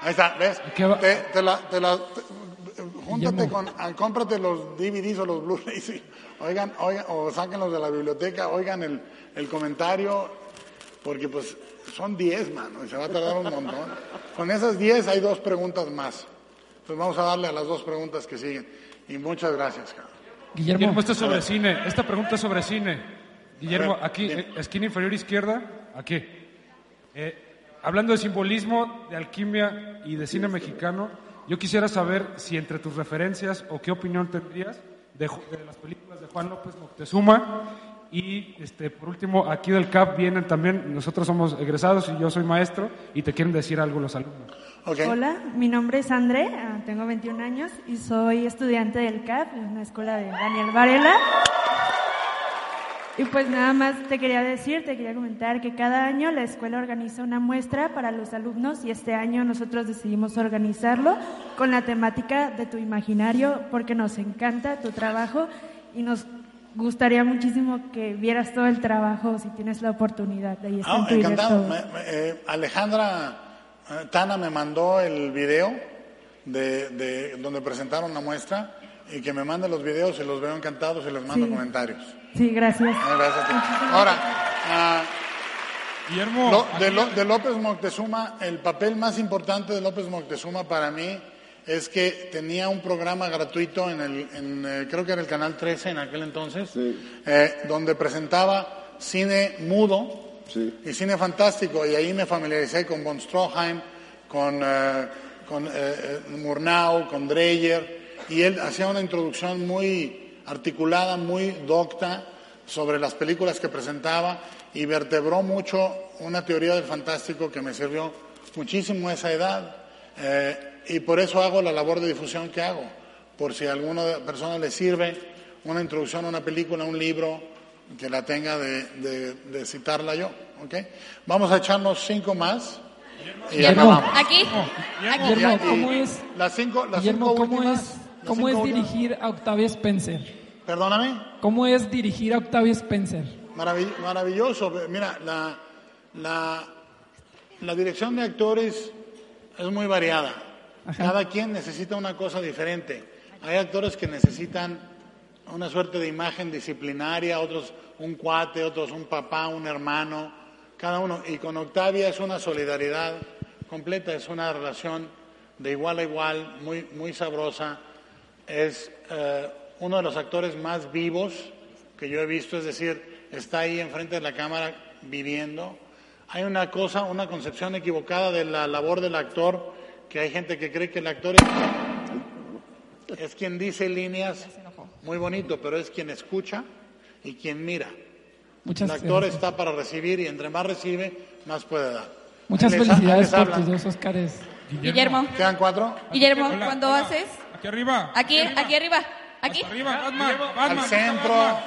ahí está, ¿ves? Te, te la, te la- te- júntate con, ah, cómprate los DVDs o los Blu-rays, oigan, oigan, o sáquenlos de la biblioteca, oigan el, el comentario, porque pues son 10, mano, y se va a tardar un montón. Con esas 10 hay dos preguntas más. Entonces vamos a darle a las dos preguntas que siguen. Y muchas gracias, cabrón. Guillermo, esto es sobre cine. Esta pregunta es sobre cine. Guillermo, ver, aquí, eh, esquina inferior izquierda, aquí. Eh, hablando de simbolismo, de alquimia y de cine mexicano, yo quisiera saber si entre tus referencias o qué opinión tendrías de, Ju- de las películas de Juan López Moctezuma. Y este, por último, aquí del CAP vienen también, nosotros somos egresados y yo soy maestro, y te quieren decir algo los alumnos. Hola, mi nombre es André, ah, tengo 21 años y soy estudiante del CAP, en una escuela de Daniel Varela. Y pues nada más te quería decir, te quería comentar que cada año la escuela organiza una muestra para los alumnos y este año nosotros decidimos organizarlo con la temática de tu imaginario porque nos encanta tu trabajo y nos gustaría muchísimo que vieras todo el trabajo si tienes la oportunidad. Ahí está Ah, en Twitter encantado. todo. Me- me- eh, Alejandra eh, Tana me mandó el video de, de donde presentaron la muestra y que me mande los videos y los veo encantados y les mando Sí. comentarios. Sí, gracias. Ah, gracias a Ahora, ah, Guillermo, Lo- de, Lo- de López Moctezuma, el papel más importante de López Moctezuma para mí es que tenía un programa gratuito en el, en, eh, creo que era el canal 13 en aquel entonces, eh, donde presentaba cine mudo y cine fantástico. Y ahí me familiaricé con von Stroheim, con, eh, con Murnau, con Dreyer. Y él hacía una introducción muy articulada, muy docta sobre las películas que presentaba y vertebró mucho una teoría del fantástico que me sirvió muchísimo a esa edad. Eh, y por eso hago la labor de difusión que hago. Por si a alguna persona le sirve una introducción a una película, un libro, que la tenga de, de- de citarla yo. ¿ok? Vamos a echarnos cinco más y Guillermo. acabamos. Aquí. Aquí. Guillermo, Y- ¿cómo es- Las cinco, las Guillermo, cinco ¿cómo últimas, es, las cómo cinco es últimas. dirigir a Octavia Spencer? Perdóname. ¿Cómo es dirigir a Octavia Spencer? Maravill- maravilloso. Mira, la, la, la dirección de actores es muy variada. Cada quien necesita una cosa diferente. Hay actores que necesitan una suerte de imagen disciplinaria, otros un cuate, otros un papá, un hermano, cada uno. Y con Octavia es una solidaridad completa, es una relación de igual a igual, muy, muy sabrosa. Es eh, uno de los actores más vivos que yo he visto, es decir, está ahí enfrente de la cámara viviendo. Hay una cosa, una concepción equivocada de la labor del actor, que hay gente que cree que el actor es, es quien dice líneas muy bonito, pero es quien escucha y quien mira. Muchas el actor gracias. está para recibir y entre más recibe, más puede dar. Muchas les felicidades por hablan. tus dos Óscares. Guillermo. ¿Quedan cuatro? Guillermo, Hola, cuando hola. haces? Aquí arriba. Aquí, aquí arriba. Aquí. Arriba, Batman. Batman. Al centro.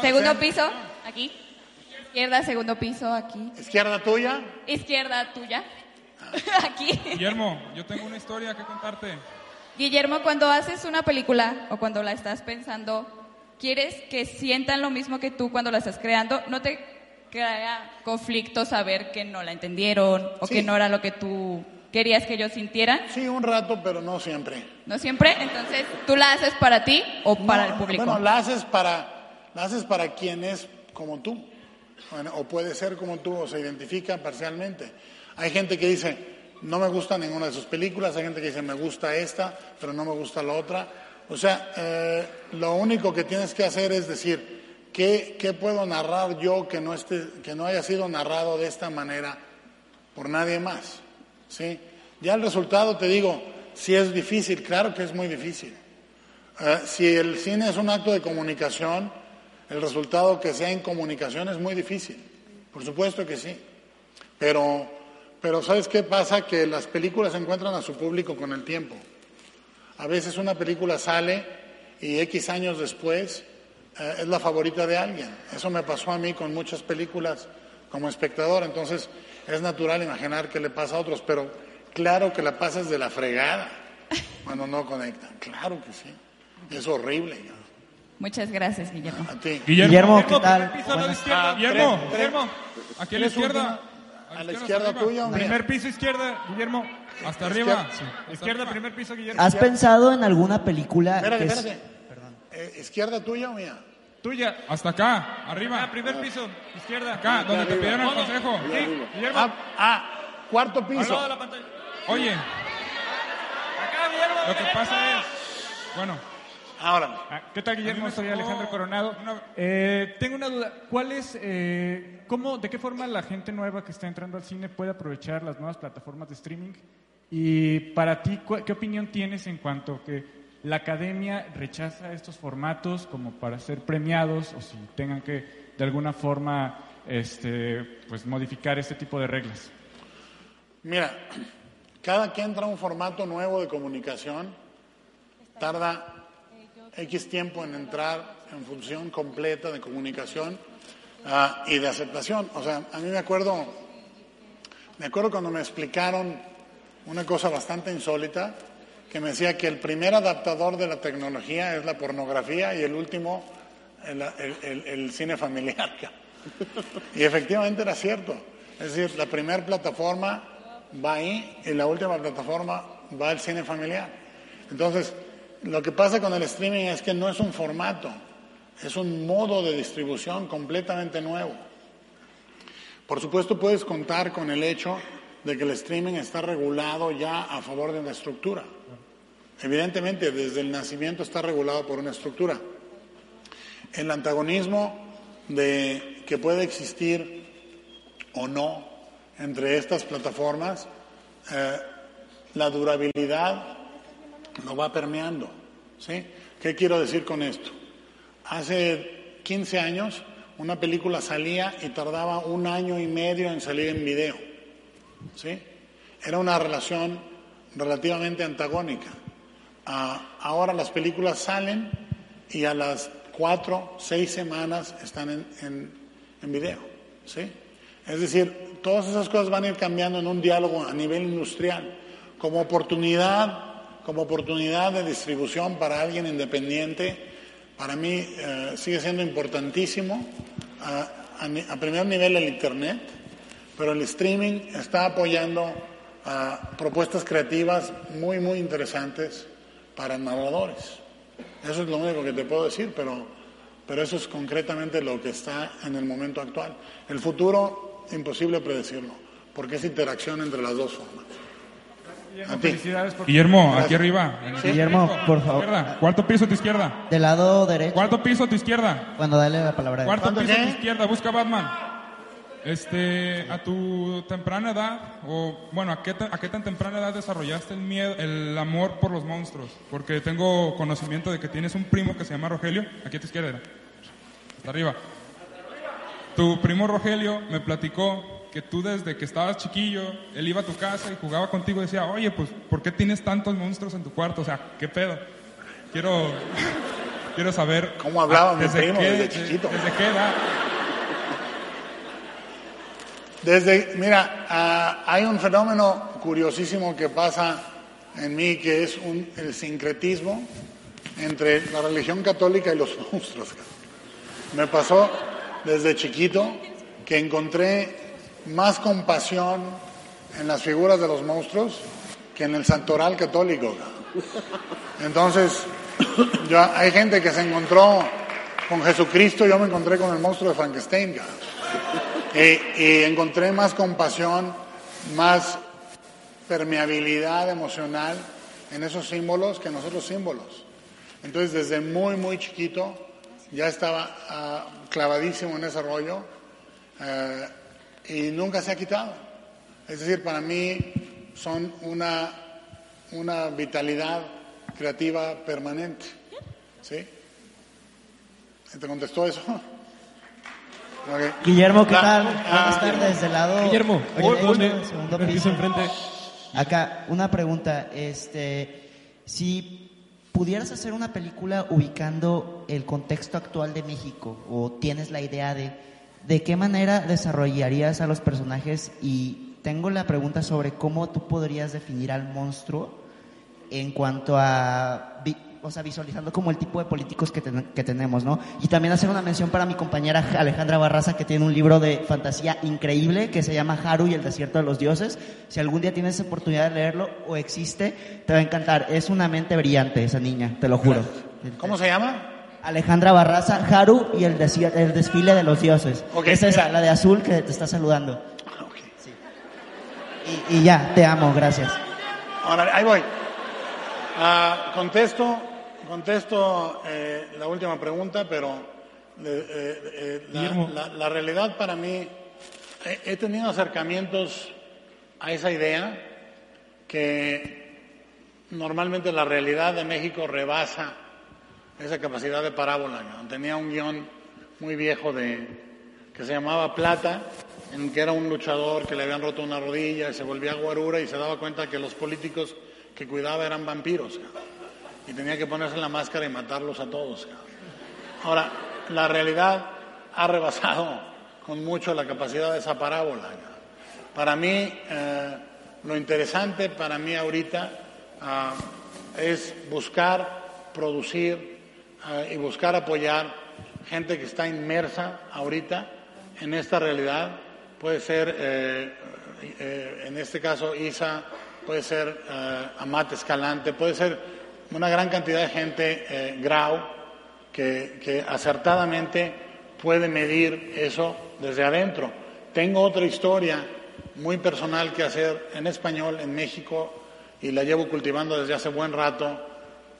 Segundo piso. Aquí. Izquierda, segundo piso. Aquí. Izquierda tuya. Izquierda tuya. Aquí. Guillermo, yo tengo una historia que contarte. Guillermo, cuando haces una película o cuando la estás pensando, ¿quieres que sientan lo mismo que tú cuando la estás creando? ¿No te crea conflicto saber que no la entendieron o Sí. que no era lo que tú querías que ellos sintieran? Sí, un rato, pero no siempre. ¿No siempre? Entonces, ¿tú la haces para ti o para el público? Bueno, la haces para, la haces para quien es como tú. Bueno, o puede ser como tú, o se identifica parcialmente. Hay gente que dice, no me gusta ninguna de sus películas, hay gente que dice, me gusta esta, pero no me gusta la otra. O sea, eh, lo único que tienes que hacer es decir, ¿qué, qué puedo narrar yo que no, esté, que no haya sido narrado de esta manera por nadie más? ¿Sí? Ya el resultado, te digo, si es difícil, claro que es muy difícil. Eh, si el cine es un acto de comunicación, el resultado que sea en comunicación es muy difícil. Por supuesto que sí. Pero, pero ¿sabes qué pasa? Que las películas encuentran a su público con el tiempo. A veces una película sale y X años después eh, es la favorita de alguien. Eso me pasó a mí con muchas películas como espectador. Entonces es natural imaginar que le pasa a otros, pero claro que la pasas de la fregada cuando no conectan. Claro que sí. Es horrible. Muchas gracias, Guillermo. A ti. Guillermo, ¿qué tal? Piso izquierda. Ah, Guillermo, tres, Guillermo. Aquí a la ¿Tienes izquierda. ¿A la izquierda hasta tuya o arriba. mía? Primer piso izquierda, Guillermo. Hasta arriba. Izquierda, primer piso, Guillermo. ¿Has pensado en alguna película Espérate, que es- espérate. Eh, ¿Izquierda tuya o mía? Tuya. Hasta acá, arriba. primer piso, izquierda. Acá, donde te pidieron el consejo. Sí. Guillermo. Ah, ah, cuarto Al piso. lado de la pantalla. Oye. Lo que pasa es. Bueno. Ahora. ¿Qué tal, Guillermo? Soy Alejandro Coronado. Eh, tengo una duda. ¿Cuál es, eh, cómo, de qué forma la gente nueva que está entrando al cine puede aprovechar las nuevas plataformas de streaming? Y para ti, ¿qué opinión tienes en cuanto a que la academia rechaza estos formatos como para ser premiados o si tengan que de alguna forma este, pues, modificar este tipo de reglas? Mira, cada que entra un formato nuevo de comunicación, tarda X tiempo en entrar en función completa de comunicación ah, y de aceptación. O sea, a mí me acuerdo, me acuerdo cuando me explicaron una cosa bastante insólita, que me decía que el primer adaptador de la tecnología es la pornografía y el último el, el- el- el cine familiar. Y efectivamente era cierto. Es decir, la primera plataforma va ahí y la última plataforma va al cine familiar. Entonces, lo que pasa con el streaming es que no es un formato, es un modo de distribución completamente nuevo. Por supuesto, puedes contar con el hecho de que el streaming está regulado ya a favor de una estructura. Evidentemente, desde el nacimiento está regulado por una estructura. El antagonismo de que puede existir o no entre estas plataformas, eh, la durabilidad lo va permeando. ¿sí? ¿Qué quiero decir con esto? Hace 15 años una película salía y tardaba un año y medio en salir en video. ¿sí? Era una relación relativamente antagónica. Ah, ahora las películas salen y a las cuatro, seis semanas están en, en- en video. ¿sí? Es decir, todas esas cosas van a ir cambiando en un diálogo a nivel industrial, como oportunidad, como oportunidad de distribución para alguien independiente. Para mí eh, sigue siendo importantísimo a, a primer nivel el Internet, pero el streaming está apoyando a propuestas creativas muy, muy interesantes para narradores. Eso es lo único que te puedo decir, pero, pero eso es concretamente lo que está en el momento actual. El futuro, imposible predecirlo, porque es interacción entre las dos formas. Ti. Felicidades por... Guillermo, aquí arriba. el Guillermo, piso, por a tu favor. izquierda. Cuarto piso a tu izquierda. Del lado derecho. Cuarto piso a tu izquierda. Cuando dale la palabra. Cuarto piso a tu izquierda, busca Batman. Este, a tu temprana edad, o bueno, ¿a qué, a qué tan temprana edad desarrollaste el miedo, el amor por los monstruos? Porque tengo conocimiento de que tienes un primo que se llama Rogelio, aquí a tu izquierda, hasta arriba. Tu primo Rogelio me platicó que tú desde que estabas chiquillo, él iba a tu casa y jugaba contigo y decía, oye, pues, ¿por qué tienes tantos monstruos en tu cuarto? O sea, ¿qué pedo? Quiero, quiero saber... ¿Cómo hablaba ah, mi primo desde chiquito? ¿Desde qué edad? Desde, mira, ah, hay un fenómeno curiosísimo que pasa en mí que es un, el sincretismo entre la religión católica y los monstruos. Me pasó desde chiquito que encontré más compasión en las figuras de los monstruos que en el santoral católico. Entonces, yo- hay gente que se encontró con Jesucristo, yo me encontré con el monstruo de Frankenstein. y encontré más compasión, más permeabilidad emocional en esos símbolos que en los otros símbolos. Entonces, desde muy, muy chiquito, ya estaba ah, clavadísimo en ese rollo eh, y nunca se ha quitado. Es decir, para mí son una, una vitalidad creativa permanente. ¿Sí? ¿Te contestó eso? Guillermo, ¿qué tal? ah, Buenas tardes, del lado. Guillermo, Oye, segundo piso enfrente. Acá, una pregunta. Este, si pudieras hacer una película ubicando el contexto actual de México, o tienes la idea de de qué manera desarrollarías a los personajes, y tengo la pregunta sobre cómo tú podrías definir al monstruo en cuanto a, o sea, visualizando como el tipo de políticos que tenemos, ¿no? Y también hacer una mención para mi compañera Alejandra Barraza, que tiene un libro de fantasía increíble que se llama Haru y el desierto de los dioses. Si algún día tienes oportunidad de leerlo o existe, te va a encantar. Es una mente brillante esa niña, te lo juro. ¿Cómo se llama? Alejandra Barraza, Haru y el, desi- el desfile de los dioses. Ok, es esa, la de azul que te está saludando. Sí. Y, y ya, te amo, gracias. Ahora, ahí voy. Ah, contesto, contesto eh, la última pregunta, pero eh, eh, la, Guillermo. la- la realidad para mí, he, he tenido acercamientos a esa idea que normalmente la realidad de México rebasa esa capacidad de parábola. Tenía un guion muy viejo de que se llamaba Plata, en que era un luchador que le habían roto una rodilla y se volvía guarura y se daba cuenta que los políticos que cuidaba eran vampiros. Y tenía que ponerse la máscara y matarlos a todos. Ahora, la realidad ha rebasado con mucho la capacidad de esa parábola. Para mí, eh, lo interesante para mí ahorita ah, es buscar, producir y buscar apoyar gente que está inmersa ahorita en esta realidad. Puede ser, eh, eh, en este caso, Isa, puede ser eh, Amate Escalante, puede ser una gran cantidad de gente, eh, Grau, que, que acertadamente puede medir eso desde adentro. Tengo otra historia muy personal que hacer en español en México y la llevo cultivando desde hace buen rato.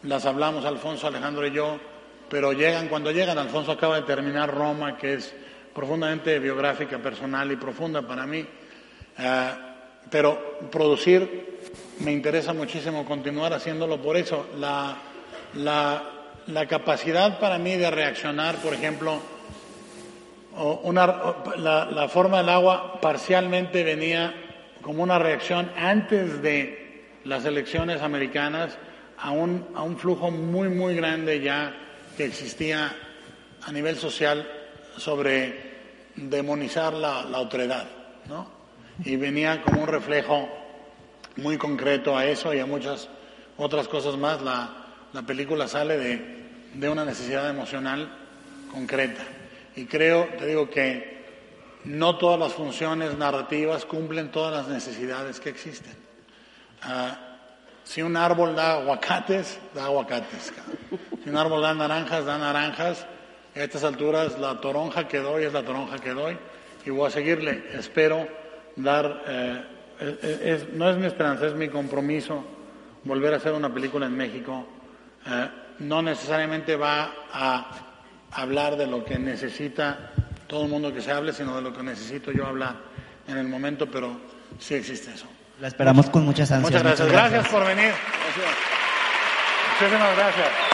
Las hablamos Alfonso, Alejandro y yo, pero llegan cuando llegan. Alfonso acaba de terminar Roma, que es profundamente biográfica, personal y profunda para mí. Eh, pero producir me interesa muchísimo continuar haciéndolo por eso. La, la, capacidad para mí de reaccionar, por ejemplo, una, la, la forma del agua parcialmente venía como una reacción antes de las elecciones americanas a un, a un flujo muy, muy grande ya que existía a nivel social sobre demonizar la, la otredad, ¿no? Y venía como un reflejo muy concreto a eso y a muchas otras cosas más. La, la película sale de, de una necesidad emocional concreta. Y creo, te digo que no todas las funciones narrativas cumplen todas las necesidades que existen. Ah, si un árbol da aguacates, da aguacates. Si un árbol da naranjas, da naranjas. A estas alturas la toronja que doy es la toronja que doy y voy a seguirle. Espero dar, eh, no es mi esperanza, es mi compromiso volver a hacer una película en México. Eh, no necesariamente va a hablar de lo que necesita todo el mundo que se hable, sino de lo que necesito yo hablar en el momento, pero sí existe eso. La esperamos con muchas ansias. Muchas gracias. Gracias por venir. Muchísimas gracias.